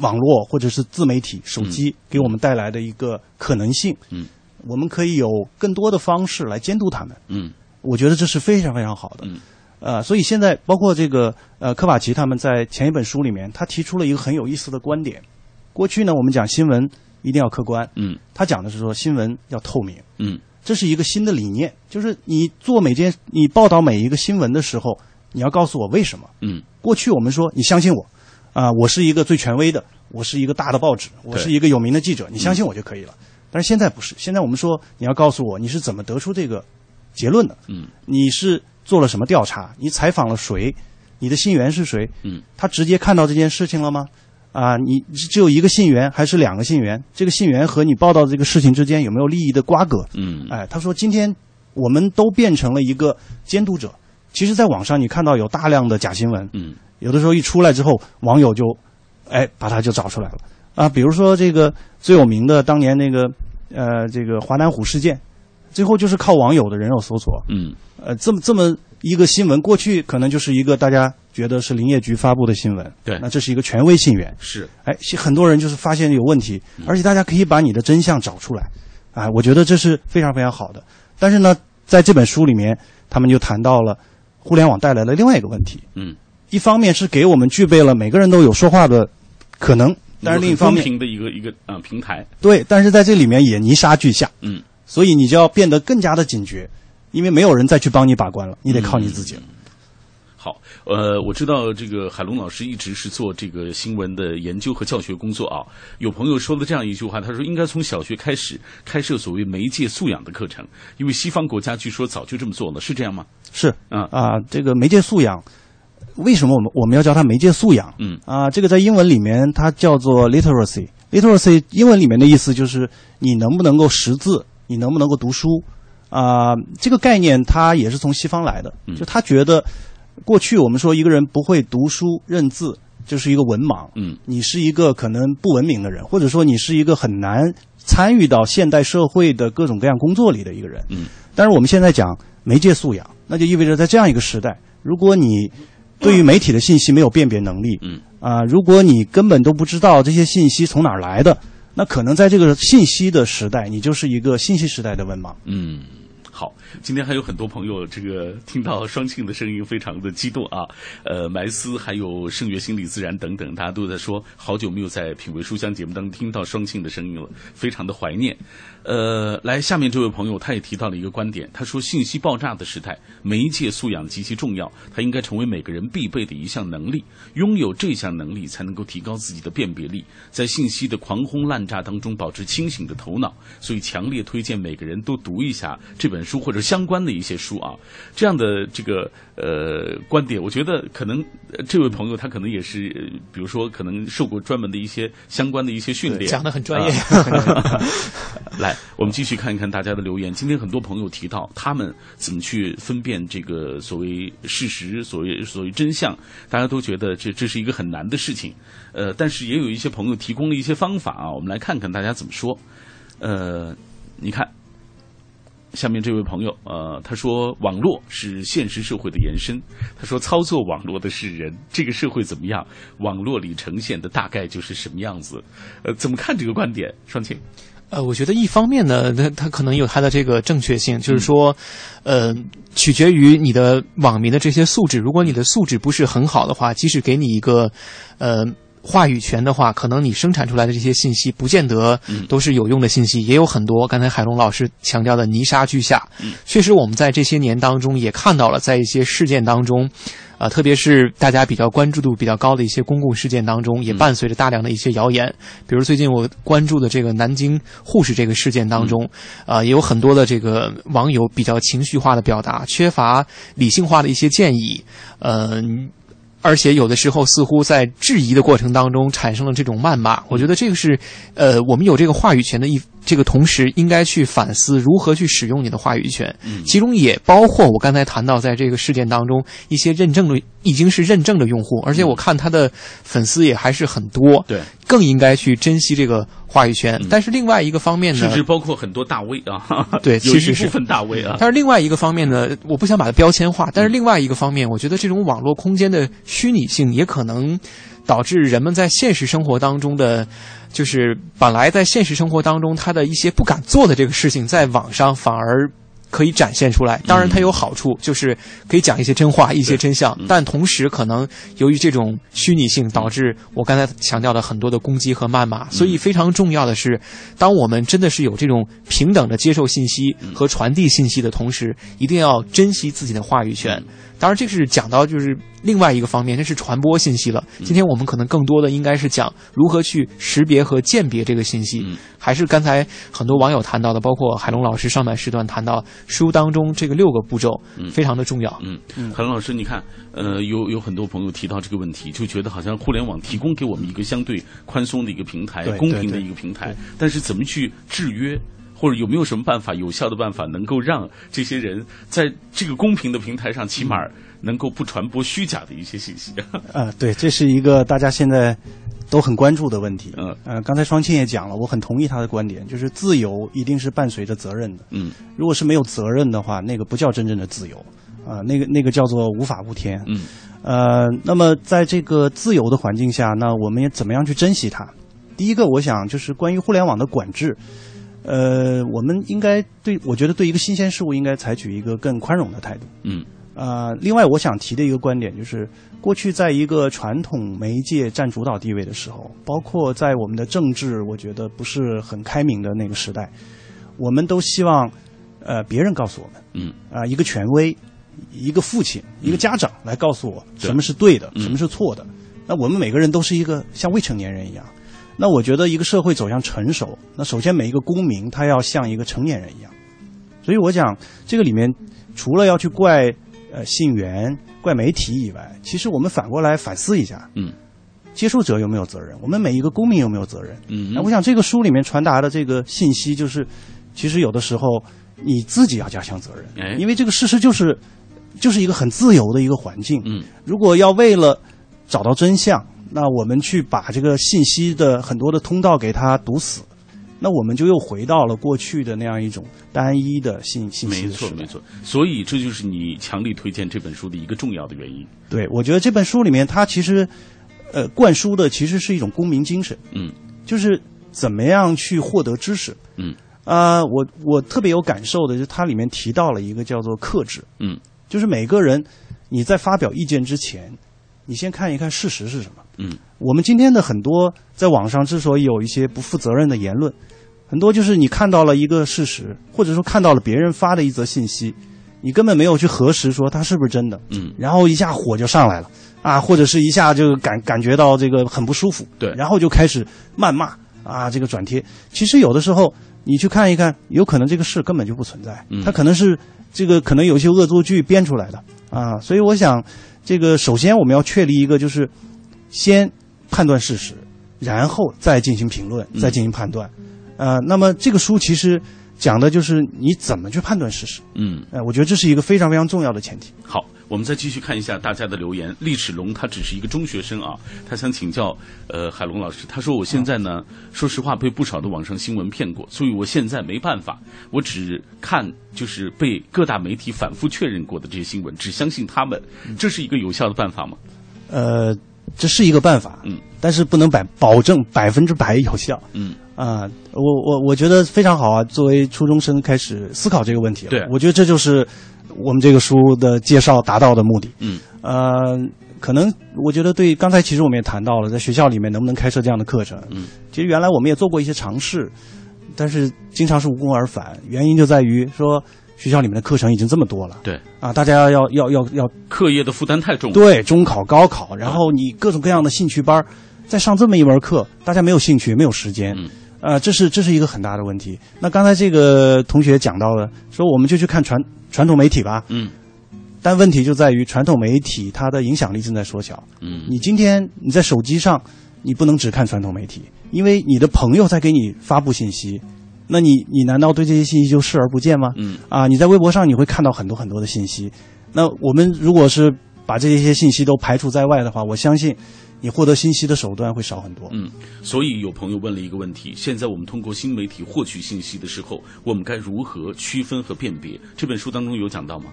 S4: 网络或者是自媒体、手机给我们带来的一个可能性。
S1: 嗯，
S4: 我们可以有更多的方式来监督他们。
S1: 嗯，
S4: 我觉得这是非常非常好的。
S1: 嗯，
S4: 呃，所以现在包括这个呃科瓦奇他们在前一本书里面，他提出了一个很有意思的观点。过去呢，我们讲新闻一定要客观。
S1: 嗯，
S4: 他讲的是说新闻要透明。
S1: 嗯，
S4: 这是一个新的理念，就是你做每件你报道每一个新闻的时候，你要告诉我为什么。
S1: 嗯，
S4: 过去我们说你相信我，啊、我是一个最权威的，我是一个大的报纸，我是一个有名的记者，你相信我就可以了。但是现在不是，现在我们说你要告诉我你是怎么得出这个结论的，
S1: 嗯，
S4: 你是做了什么调查，你采访了谁，你的信源是谁，
S1: 嗯，
S4: 他直接看到这件事情了吗？啊，你只有一个信源还是两个信源？这个信源和你报道的这个事情之间有没有利益的瓜葛？
S1: 嗯，
S4: 哎，他说今天我们都变成了一个监督者。其实，在网上你看到有大量的假新闻，
S1: 嗯，
S4: 有的时候一出来之后，网友就，哎，把它就找出来了啊。比如说这个最有名的当年那个呃这个华南虎事件，最后就是靠网友的人肉搜索，
S1: 嗯，
S4: 呃，这么这么一个新闻，过去可能就是一个大家觉得是林业局发布的新闻，
S1: 对。
S4: 那这是一个权威信源，
S1: 是，
S4: 哎，很多人就是发现有问题，而且大家可以把你的真相找出来，啊，我觉得这是非常非常好的。但是呢，在这本书里面，他们就谈到了互联网带来了另外一个问题，
S1: 嗯，
S4: 一方面是给我们具备了每个人都有说话的可能，但是另一方面
S1: 公平的一个一个啊、呃、平台，
S4: 对，但是在这里面也泥沙俱下，
S1: 嗯，
S4: 所以你就要变得更加的警觉，因为没有人再去帮你把关了，你得靠你自己了。
S1: 好，呃，我知道这个海龙老师一直是做这个新闻的研究和教学工作啊。有朋友说了这样一句话，他说应该从小学开始开设所谓媒介素养的课程，因为西方国家据说早就这么做了，是这样吗？
S4: 是
S1: 啊
S4: 啊，这个媒介素养，为什么我们我们要叫它媒介素养？
S1: 嗯
S4: 啊，这个在英文里面它叫做 literacy。literacy 英文里面的意思就是你能不能够识字，你能不能够读书啊、这个概念它也是从西方来的，
S1: 嗯
S4: 就他觉得过去我们说一个人不会读书认字。就是一个文盲，
S1: 嗯，
S4: 你是一个可能不文明的人，或者说你是一个很难参与到现代社会的各种各样工作里的一个人，
S1: 嗯。
S4: 但是我们现在讲媒介素养，那就意味着在这样一个时代，如果你对于媒体的信息没有辨别能力。
S1: 嗯
S4: 啊，如果你根本都不知道这些信息从哪儿来的，那可能在这个信息的时代，你就是一个信息时代的文盲。
S1: 嗯。好，今天还有很多朋友，这个听到双庆的声音，非常的激动啊！呃，埋思还有圣乐心理自然等等，大家都在说，好久没有在品味书香节目当中听到双庆的声音了，非常的怀念。呃，来，下面这位朋友他也提到了一个观点，他说，信息爆炸的时代，媒介素养极其重要，它应该成为每个人必备的一项能力。拥有这项能力，才能够提高自己的辨别力，在信息的狂轰滥炸当中保持清醒的头脑。所以，强烈推荐每个人都读一下这本书或者相关的一些书啊。这样的这个呃观点，我觉得可能这位朋友他可能也是，比如说可能受过专门的一些相关的一些训练，
S5: 讲的很专业。
S1: 来。我们继续看一看大家的留言。今天很多朋友提到他们怎么去分辨这个所谓事实、所谓所谓真相，大家都觉得这这是一个很难的事情。呃，但是也有一些朋友提供了一些方法啊，我们来看看大家怎么说。呃，你看，下面这位朋友，呃，他说网络是现实社会的延伸。他说操作网络的是人，这个社会怎么样，网络里呈现的大概就是什么样子。呃，怎么看这个观点？双庆。
S5: 呃，我觉得一方面呢，它它可能有它的这个正确性，就是说，呃，取决于你的网民的这些素质。如果你的素质不是很好的话，即使给你一个，呃。话语权的话，可能你生产出来的这些信息不见得都是有用的信息，也有很多。刚才海龙老师强调的泥沙俱下，确实我们在这些年当中也看到了，在一些事件当中，啊，特别是大家比较关注度比较高的一些公共事件当中，也伴随着大量的一些谣言。比如最近我关注的这个南京护士这个事件当中，啊，也有很多的这个网友比较情绪化的表达，缺乏理性化的一些建议，嗯。而且有的时候似乎在质疑的过程当中产生了这种谩骂，我觉得这个是，呃，我们有这个话语权的一这个同时，应该去反思如何去使用你的话语权，其中也包括我刚才谈到在这个事件当中一些认证的已经是认证的用户，而且我看他的粉丝也还是很多，
S1: 对，
S5: 更应该去珍惜这个话语权。但是另外一个方面呢，
S1: 甚至包括很多大 V 啊，
S5: 对，
S1: 有一部分大 V 啊。
S5: 但是另外一个方面呢，我不想把它标签化，但是另外一个方面，我觉得这种网络空间的虚拟性也可能导致人们在现实生活当中的，就是本来在现实生活当中他的一些不敢做的这个事情，在网上反而。可以展现出来，当然它有好处，就是可以讲一些真话、一些真相。但同时，可能由于这种虚拟性，导致我刚才强调的很多的攻击和谩骂。所以非常重要的是，当我们真的是有这种平等的接受信息和传递信息的同时，一定要珍惜自己的话语权。当然，这是讲到就是另外一个方面，那是传播信息了。今天我们可能更多的应该是讲如何去识别和鉴别这个信息。还是刚才很多网友谈到的，包括海龙老师上半时段谈到书当中这个六个步骤，非常的重要。
S1: 嗯，海龙老师，你看，呃，有有很多朋友提到这个问题，就觉得好像互联网提供给我们一个相对宽松的一个平台，公平的一个平台，但是怎么去制约？或者有没有什么办法，有效的办法，能够让这些人在这个公平的平台上，起码能够不传播虚假的一些信息？
S4: 啊，对，这是一个大家现在都很关注的问题。嗯，呃，刚才双庆也讲了，我很同意他的观点，就是自由一定是伴随着责任的。
S1: 嗯，
S4: 如果是没有责任的话，那个不叫真正的自由，啊，那个那个叫做无法无天。
S1: 嗯，
S4: 呃，那么在这个自由的环境下，那我们也怎么样去珍惜它？第一个，我想就是关于互联网的管制。呃，我们应该对，我觉得对一个新鲜事物应该采取一个更宽容的态度。
S1: 嗯。
S4: 啊，另外我想提的一个观点就是，过去在一个传统媒介占主导地位的时候，包括在我们的政治，我觉得不是很开明的那个时代，我们都希望，呃，别人告诉我们。
S1: 嗯。
S4: 啊，一个权威，一个父亲，一个家长来告诉我什么是对的，什么是错的。那我们每个人都是一个像未成年人一样。那我觉得一个社会走向成熟，那首先每一个公民他要像一个成年人一样，所以我想这个里面除了要去怪呃信源、怪媒体以外，其实我们反过来反思一下，
S1: 嗯，
S4: 接受者有没有责任？我们每一个公民有没有责任？
S1: 嗯，
S4: 那我想这个书里面传达的这个信息就是，其实有的时候你自己要加强责任，因为这个事实就是就是一个很自由的一个环境，
S1: 嗯，
S4: 如果要为了找到真相。那我们去把这个信息的很多的通道给它堵死，那我们就又回到了过去的那样一种单一的信信息。
S1: 没错，没错。所以这就是你强力推荐这本书的一个重要的原因。
S4: 对，我觉得这本书里面，它其实呃灌输的其实是一种公民精神。
S1: 嗯，
S4: 就是怎么样去获得知识。
S1: 嗯，
S4: 啊，我我特别有感受的，就是它里面提到了一个叫做克制。
S1: 嗯，
S4: 就是每个人你在发表意见之前，你先看一看事实是什么。
S1: 嗯，
S4: 我们今天的很多在网上之所以有一些不负责任的言论，很多就是你看到了一个事实，或者说看到了别人发的一则信息，你根本没有去核实说它是不是真的。
S1: 嗯，
S4: 然后一下火就上来了啊，或者是一下就感感觉到这个很不舒服。
S1: 对，
S4: 然后就开始谩骂啊，这个转贴。其实有的时候你去看一看，有可能这个事根本就不存在，
S1: 嗯
S4: 它可能是这个可能有一些恶作剧编出来的啊。所以我想，这个首先我们要确立一个就是先。判断事实，然后再进行评论，再进行判断。呃，那么这个书其实讲的就是你怎么去判断事实。
S1: 嗯，
S4: 呃，我觉得这是一个非常非常重要的前提。
S1: 好，我们再继续看一下大家的留言。历史龙他只是一个中学生啊，他想请教呃海龙老师。他说我现在呢，说实话被不少的网上新闻骗过，所以我现在没办法，我只看就是被各大媒体反复确认过的这些新闻，只相信他们。这是一个有效的办法吗？
S4: 呃。这是一个办法，
S1: 嗯，
S4: 但是不能百保证百分之百有效，
S1: 嗯。
S4: 啊，我我我觉得非常好啊。作为初中生开始思考这个问题，
S1: 对，
S4: 我觉得这就是我们这个书的介绍达到的目的，
S1: 嗯，
S4: 呃，可能我觉得对，刚才其实我们也谈到了，在学校里面能不能开设这样的课程，
S1: 嗯，
S4: 其实原来我们也做过一些尝试，但是经常是无功而返，原因就在于说。学校里面的课程已经这么多了，
S1: 对。
S4: 啊，大家要要要要
S1: 课业的负担太重，
S4: 对，中考、高考，然后你各种各样的兴趣班，再上这么一门课，大家没有兴趣，没有时间，
S1: 嗯，
S4: 呃，这是这是一个很大的问题。那刚才这个同学讲到了，说我们就去看传传统媒体吧，
S1: 嗯，
S4: 但问题就在于传统媒体它的影响力正在缩小，
S1: 嗯，
S4: 你今天你在手机上，你不能只看传统媒体，因为你的朋友在给你发布信息。那你你难道对这些信息就视而不见吗？
S1: 嗯
S4: 啊，你在微博上你会看到很多很多的信息。那我们如果是把这些信息都排除在外的话，我相信你获得信息的手段会少很多。
S1: 嗯，所以有朋友问了一个问题：现在我们通过新媒体获取信息的时候，我们该如何区分和辨别？这本书当中有讲到吗？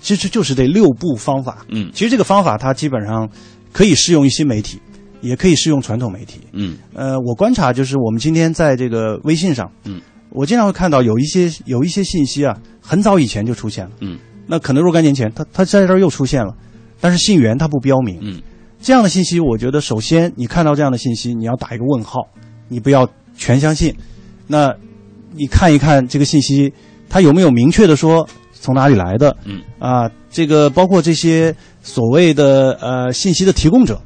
S4: 其实就是这六步方法。
S1: 嗯，
S4: 其实这个方法它基本上可以适用于新媒体。也可以适用传统媒体。
S1: 嗯，
S4: 呃，我观察就是我们今天在这个微信上，
S1: 嗯，
S4: 我经常会看到有一些有一些信息啊，很早以前就出现了，
S1: 嗯，
S4: 那可能若干年前，它它在这儿又出现了，但是信源它不标明，
S1: 嗯，
S4: 这样的信息，我觉得首先你看到这样的信息，你要打一个问号，你不要全相信，那你看一看这个信息，它有没有明确的说从哪里来的，
S1: 嗯，
S4: 啊，这个包括这些所谓的呃信息的提供者。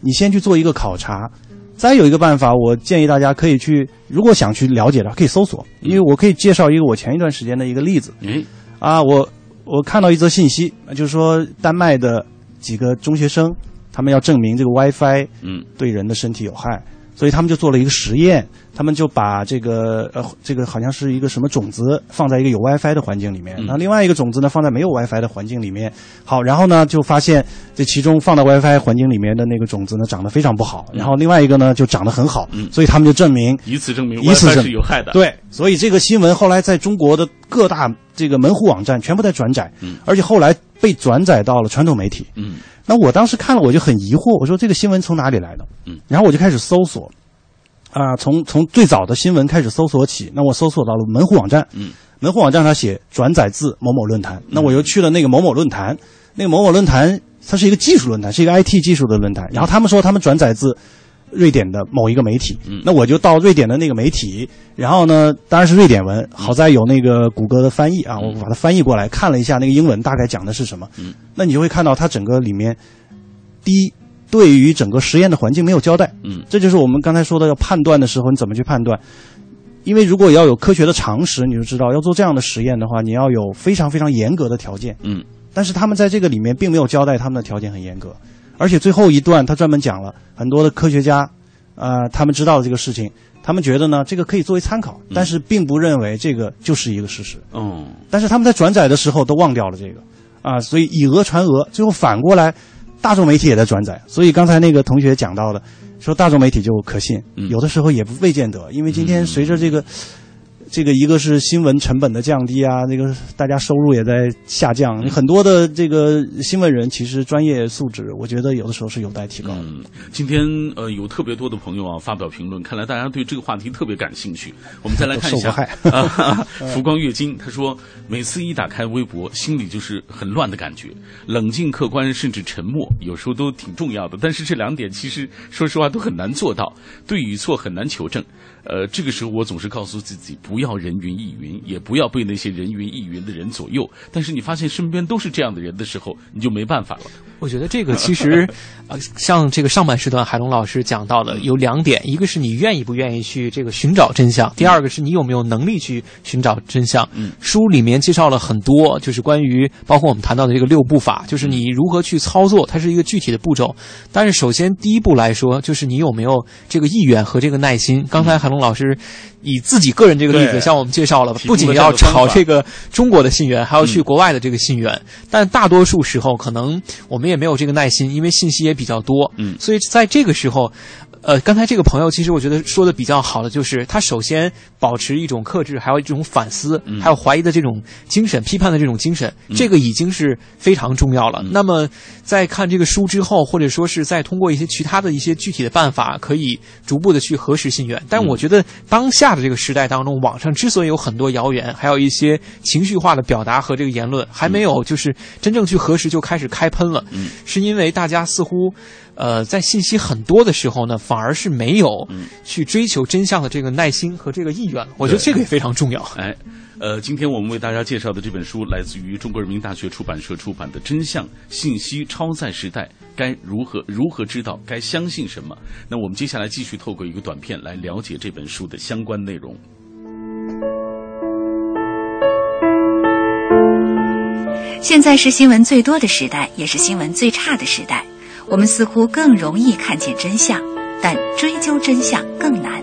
S4: 你先去做一个考察，再有一个办法，我建议大家可以去，如果想去了解的话，可以搜索，因为我可以介绍一个我前一段时间的一个例子。
S1: 嗯，
S4: 啊，我我看到一则信息，就是说丹麦的几个中学生，他们要证明这个 WiFi
S1: 嗯。
S4: 对人的身体有害，所以他们就做了一个实验，他们就把这个呃这个好像是一个什么种子放在一个有 WiFi 的环境里面，
S1: 嗯。
S4: 然后另外一个种子呢放在没有 WiFi 的环境里面。好，然后呢就发现这其中放到 WiFi 环境里面的那个种子呢长得非常不好，然后另外一个呢就长得很好，
S1: 嗯。
S4: 所以他们就证明
S1: 以此证明
S4: 以此
S1: WiFi
S4: 证
S1: 是有害的。
S4: 对，所以这个新闻后来在中国的各大这个门户网站全部在转载，
S1: 嗯
S4: 而且后来被转载到了传统媒体。
S1: 嗯
S4: 那我当时看了我就很疑惑，我说这个新闻从哪里来的？
S1: 嗯，
S4: 然后我就开始搜索，啊、从从最早的新闻开始搜索起，那我搜索到了门户网站，
S1: 嗯，
S4: 门户网站上写转载自某某论坛，那我又去了那个某某论坛，那个某某论坛它是一个技术论坛，是一个 IT 技术的论坛，然后他们说他们转载自。瑞典的某一个媒体，
S1: 嗯。
S4: 那我就到瑞典的那个媒体，然后呢，当然是瑞典文，好在有那个谷歌的翻译啊，我把它翻译过来看了一下那个英文大概讲的是什么，
S1: 嗯，
S4: 那你就会看到它整个里面，第一，对于整个实验的环境没有交代，
S1: 嗯，
S4: 这就是我们刚才说的要判断的时候你怎么去判断，因为如果要有科学的常识，你就知道要做这样的实验的话，你要有非常非常严格的条件，
S1: 嗯，
S4: 但是他们在这个里面并没有交代他们的条件很严格，而且最后一段他专门讲了很多的科学家，呃，他们知道这个事情，他们觉得呢这个可以作为参考，但是并不认为这个就是一个事实，
S1: 嗯，
S4: 但是他们在转载的时候都忘掉了这个，啊，所以以讹传讹，最后反过来，大众媒体也在转载。所以刚才那个同学讲到的，说大众媒体就可信，有的时候也不未见得，因为今天随着这个。这个一个是新闻成本的降低啊，那个大家收入也在下降，很多的这个新闻人其实专业素质，我觉得有的时候是有待提高。
S1: 嗯，今天呃有特别多的朋友啊发表评论，看来大家对这个话题特别感兴趣。我们再来看一下，浮光月经他说，每次一打开微博，心里就是很乱的感觉，冷静、客观，甚至沉默，有时候都挺重要的。但是这两点其实说实话都很难做到，对与错很难求证。呃，这个时候我总是告诉自己，不要人云亦云，也不要被那些人云亦云的人左右。但是你发现身边都是这样的人的时候，你就没办法了。
S5: 我觉得这个其实，呃，像这个上半时段海龙老师讲到的有两点，一个是你愿意不愿意去这个寻找真相，第二个是你有没有能力去寻找真相。
S1: 嗯，
S5: 书里面介绍了很多，就是关于包括我们谈到的这个六步法，就是你如何去操作，它是一个具体的步骤。但是首先第一步来说，就是你有没有这个意愿和这个耐心。刚才海龙老师以自己个人这个例子向我们介绍了，不仅要炒这个中国的信源，还要去国外的这个信源。但大多数时候，可能我们也没有这个耐心，因为信息也比较多。
S1: 嗯，
S5: 所以在这个时候。呃，刚才这个朋友其实我觉得说的比较好的，就是他首先保持一种克制，还有一种反思，还有怀疑的这种精神、批判的这种精神，这个已经是非常重要了。那么在看这个书之后，或者说是在通过一些其他的一些具体的办法，可以逐步的去核实信源。但我觉得当下的这个时代当中，网上之所以有很多谣言，还有一些情绪化的表达和这个言论，还没有就是真正去核实就开始开喷了，是因为大家似乎。呃，在信息很多的时候呢，反而是没有去追求真相的这个耐心和这个意愿了。我觉得这个也非常重要。
S1: 哎，呃，今天我们为大家介绍的这本书来自于中国人民大学出版社出版的《真相信息超载时代》，该如何如何知道该相信什么？那我们接下来继续透过一个短片来了解这本书的相关内容。
S6: 现在是新闻最多的时代，也是新闻最差的时代。我们似乎更容易看见真相，但追究真相更难。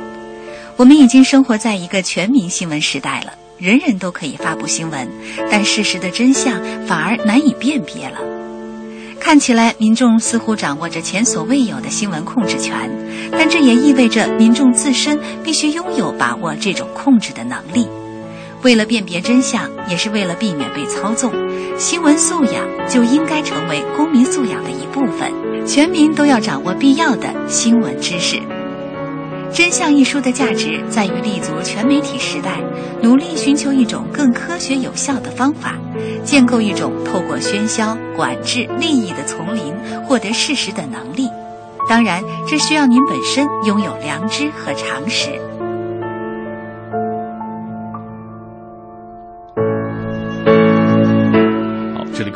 S6: 我们已经生活在一个全民新闻时代了，人人都可以发布新闻，但事实的真相反而难以辨别了。看起来民众似乎掌握着前所未有的新闻控制权，但这也意味着民众自身必须拥有把握这种控制的能力。为了辨别真相，也是为了避免被操纵，新闻素养就应该成为公民素养的一部分。全民都要掌握必要的新闻知识。《真相》一书的价值在于立足全媒体时代，努力寻求一种更科学有效的方法，建构一种透过喧嚣、管制、利益的丛林获得事实的能力。当然，这需要您本身拥有良知和常识。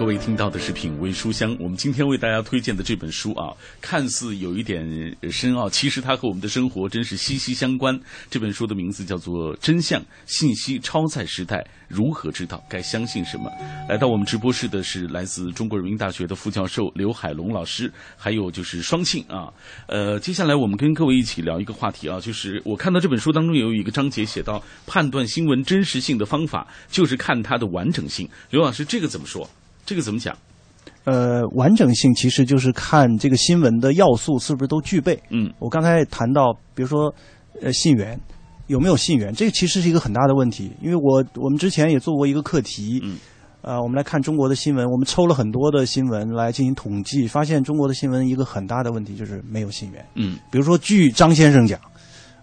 S1: 位听到的是品味书香，我们今天为大家推荐的这本书啊，看似有一点深奥，其实它和我们的生活真是息息相关。这本书的名字叫做《真相信息超载时代，如何知道该相信什么》。来到我们直播室的是来自中国人民大学的副教授刘海龙老师，还有就是双庆啊。呃，接下来我们跟各位一起聊一个话题啊，就是我看到这本书当中有一个章节写到，判断新闻真实性的方法就是看它的完整性。刘老师，这个怎么说？这个怎么讲？
S4: 呃，完整性其实就是看这个新闻的要素是不是都具备。
S1: 嗯，
S4: 我刚才谈到，比如说，呃，信源有没有信源，这个其实是一个很大的问题。因为我我们之前也做过一个课题，
S1: 嗯，
S4: 呃，我们来看中国的新闻，我们抽了很多的新闻来进行统计，发现中国的新闻一个很大的问题就是没有信源。
S1: 嗯，
S4: 比如说，据张先生讲，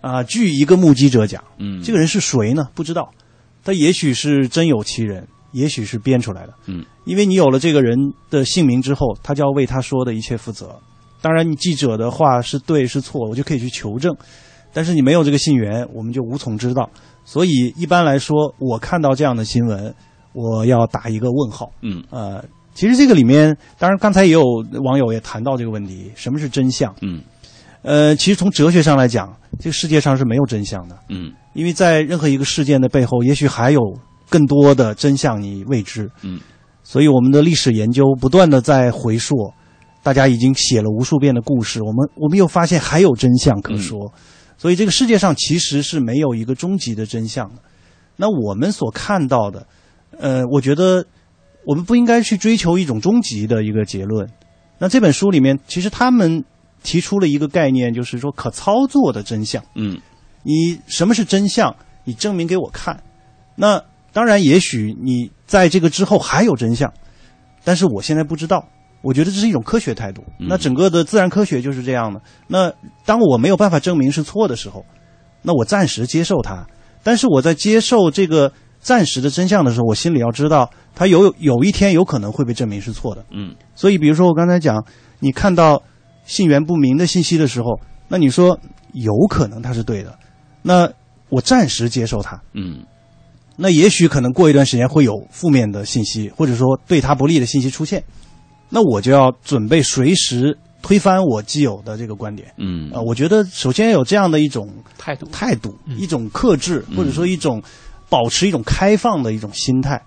S4: 啊，据一个目击者讲，
S1: 嗯，
S4: 这个人是谁呢？不知道，他也许是真有其人。也许是编出来的，
S1: 嗯，
S4: 因为你有了这个人的姓名之后，他就要为他说的一切负责。当然，你记者的话是对是错，我就可以去求证。但是你没有这个信源，我们就无从知道。所以一般来说，我看到这样的新闻，我要打一个问号。
S1: 嗯，
S4: 呃，其实这个里面，当然刚才也有网友也谈到这个问题：什么是真相？
S1: 嗯，
S4: 呃，其实从哲学上来讲，这个世界上是没有真相的。
S1: 嗯，
S4: 因为在任何一个事件的背后，也许还有。更多的真相你未知，
S1: 嗯，
S4: 所以我们的历史研究不断的在回溯，大家已经写了无数遍的故事，我们我们又发现还有真相可说，所以这个世界上其实是没有一个终极的真相的。那我们所看到的，呃，我觉得我们不应该去追求一种终极的一个结论。那这本书里面，其实他们提出了一个概念，就是说可操作的真相。
S1: 嗯，
S4: 你什么是真相？你证明给我看。那当然，也许你在这个之后还有真相，但是我现在不知道。我觉得这是一种科学态度。那整个的自然科学就是这样的。那当我没有办法证明是错的时候，那我暂时接受它。但是我在接受这个暂时的真相的时候，我心里要知道，它有有一天有可能会被证明是错的。
S1: 嗯。
S4: 所以，比如说我刚才讲，你看到信源不明的信息的时候，那你说有可能它是对的，那我暂时接受它。
S1: 嗯。
S4: 那也许可能过一段时间会有负面的信息，或者说对他不利的信息出现。那我就要准备随时推翻我既有的这个观点。
S1: 嗯，
S4: 啊，我觉得首先有这样的一种
S5: 态度，
S4: 态度，一种克制，或者说一种保持一种开放的一种心态。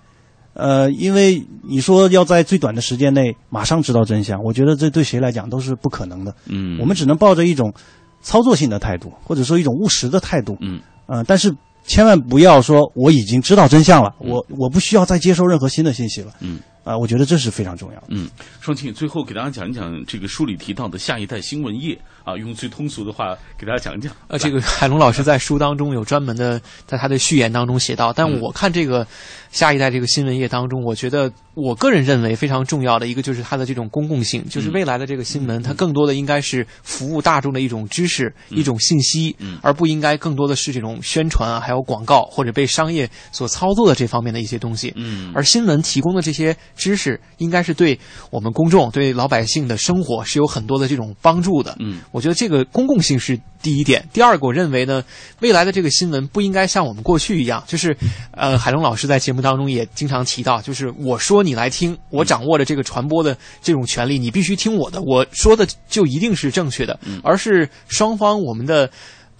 S4: 呃，因为你说要在最短的时间内马上知道真相，我觉得这对谁来讲都是不可能的。
S1: 嗯，
S4: 我们只能抱着一种操作性的态度，或者说一种务实的态度。
S1: 嗯，
S4: 呃，但是千万不要说我已经知道真相了，我我不需要再接受任何新的信息了。
S1: 嗯。
S4: 啊，我觉得这是非常重要的。
S1: 嗯，双庆，最后给大家讲一讲这个书里提到的下一代新闻业啊，用最通俗的话给大家讲一讲。
S5: 呃，这个海龙老师在书当中有专门的，在他的序言当中写到，但我看这个下一代这个新闻业当中，我觉得我个人认为非常重要的一个就是它的这种公共性，就是未来的这个新闻，它更多的应该是服务大众的一种知识、一种信息，而不应该更多的是这种宣传啊，还有广告或者被商业所操作的这方面的一些东西。
S1: 嗯，
S5: 而新闻提供的这些知识应。该是对我们公众、对老百姓的生活是有很多的这种帮助的。
S1: 嗯，
S5: 我觉得这个公共性是第一点。第二个，我认为呢，未来的这个新闻不应该像我们过去一样，就是呃，海龙老师在节目当中也经常提到，就是我说你来听，我掌握着这个传播的这种权利，你必须听我的，我说的就一定是正确的，而是双方我们的。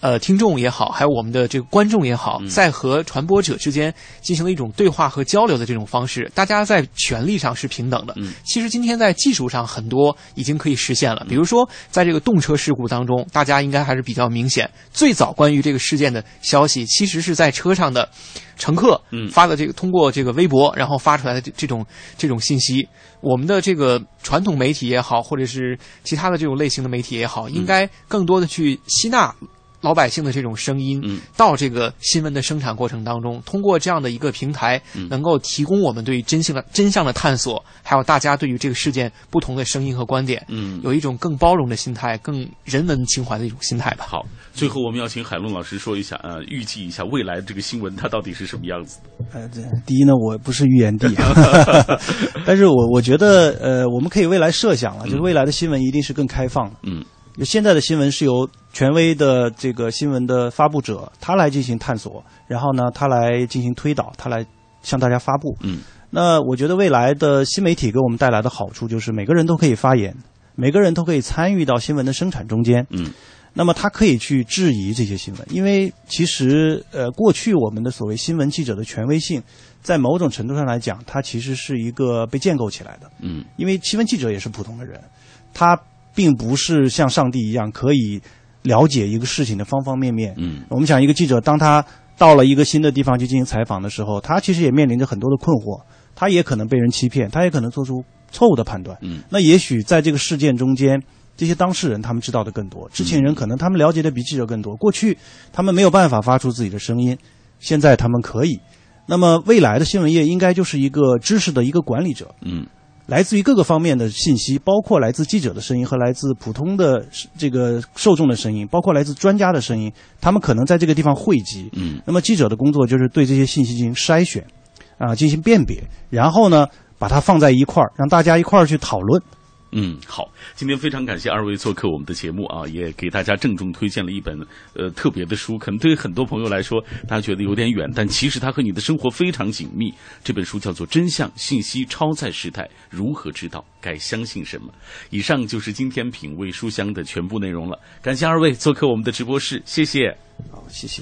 S5: 呃，听众也好，还有我们的这个观众也好，在和传播者之间进行了一种对话和交流的这种方式，大家在权利上是平等的。其实今天在技术上很多已经可以实现了，比如说在这个动车事故当中，大家应该还是比较明显。最早关于这个事件的消息，其实是在车上的乘客发的这个通过这个微博，然后发出来的这种这种信息。我们的这个传统媒体也好，或者是其他的这种类型的媒体也好，应该更多的去吸纳。老百姓的这种声音，嗯到这个新闻的生产过程当中，通过这样的一个平台，能够提供我们对于真相的真相的探索，还有大家对于这个事件不同的声音和观点，
S1: 嗯，
S5: 有一种更包容的心态，更人文情怀的一种心态吧。
S1: 好，最后我们要请海龙老师说一下，呃，预计一下未来这个新闻它到底是什么样子？
S4: 呃，第一呢，我不是预言帝，但是我我觉得，呃，我们可以未来设想了，就是未来的新闻一定是更开放的，
S1: 嗯。
S4: 就现在的新闻是由权威的这个新闻的发布者他来进行探索，然后呢，他来进行推导，他来向大家发布。
S1: 嗯，
S4: 那我觉得未来的新媒体给我们带来的好处就是每个人都可以发言，每个人都可以参与到新闻的生产中间。
S1: 嗯，
S4: 那么他可以去质疑这些新闻，因为其实呃，过去我们的所谓新闻记者的权威性，在某种程度上来讲，它其实是一个被建构起来的。
S1: 嗯，
S4: 因为新闻记者也是普通的人，他。并不是像上帝一样可以了解一个事情的方方面面。
S1: 嗯，
S4: 我们想一个记者，当他到了一个新的地方去进行采访的时候，他其实也面临着很多的困惑，他也可能被人欺骗，他也可能做出错误的判断。
S1: 嗯，
S4: 那也许在这个事件中间，这些当事人他们知道的更多，知情人可能他们了解的比记者更多。过去他们没有办法发出自己的声音，现在他们可以。那么未来的新闻业应该就是一个知识的一个管理者。
S1: 嗯。
S4: 来自于各个方面的信息，包括来自记者的声音和来自普通的这个受众的声音，包括来自专家的声音，他们可能在这个地方汇集。
S1: 嗯，
S4: 那么记者的工作就是对这些信息进行筛选，啊，进行辨别，然后呢，把它放在一块儿，让大家一块儿去讨论。
S1: 嗯，好，今天非常感谢二位做客我们的节目啊，也给大家郑重推荐了一本呃特别的书，可能对于很多朋友来说，大家觉得有点远，但其实它和你的生活非常紧密。这本书叫做《真相信息超载时代，如何知道该相信什么》。以上就是今天品味书香的全部内容了，感谢二位做客我们的直播室，谢谢。
S4: 好，谢谢。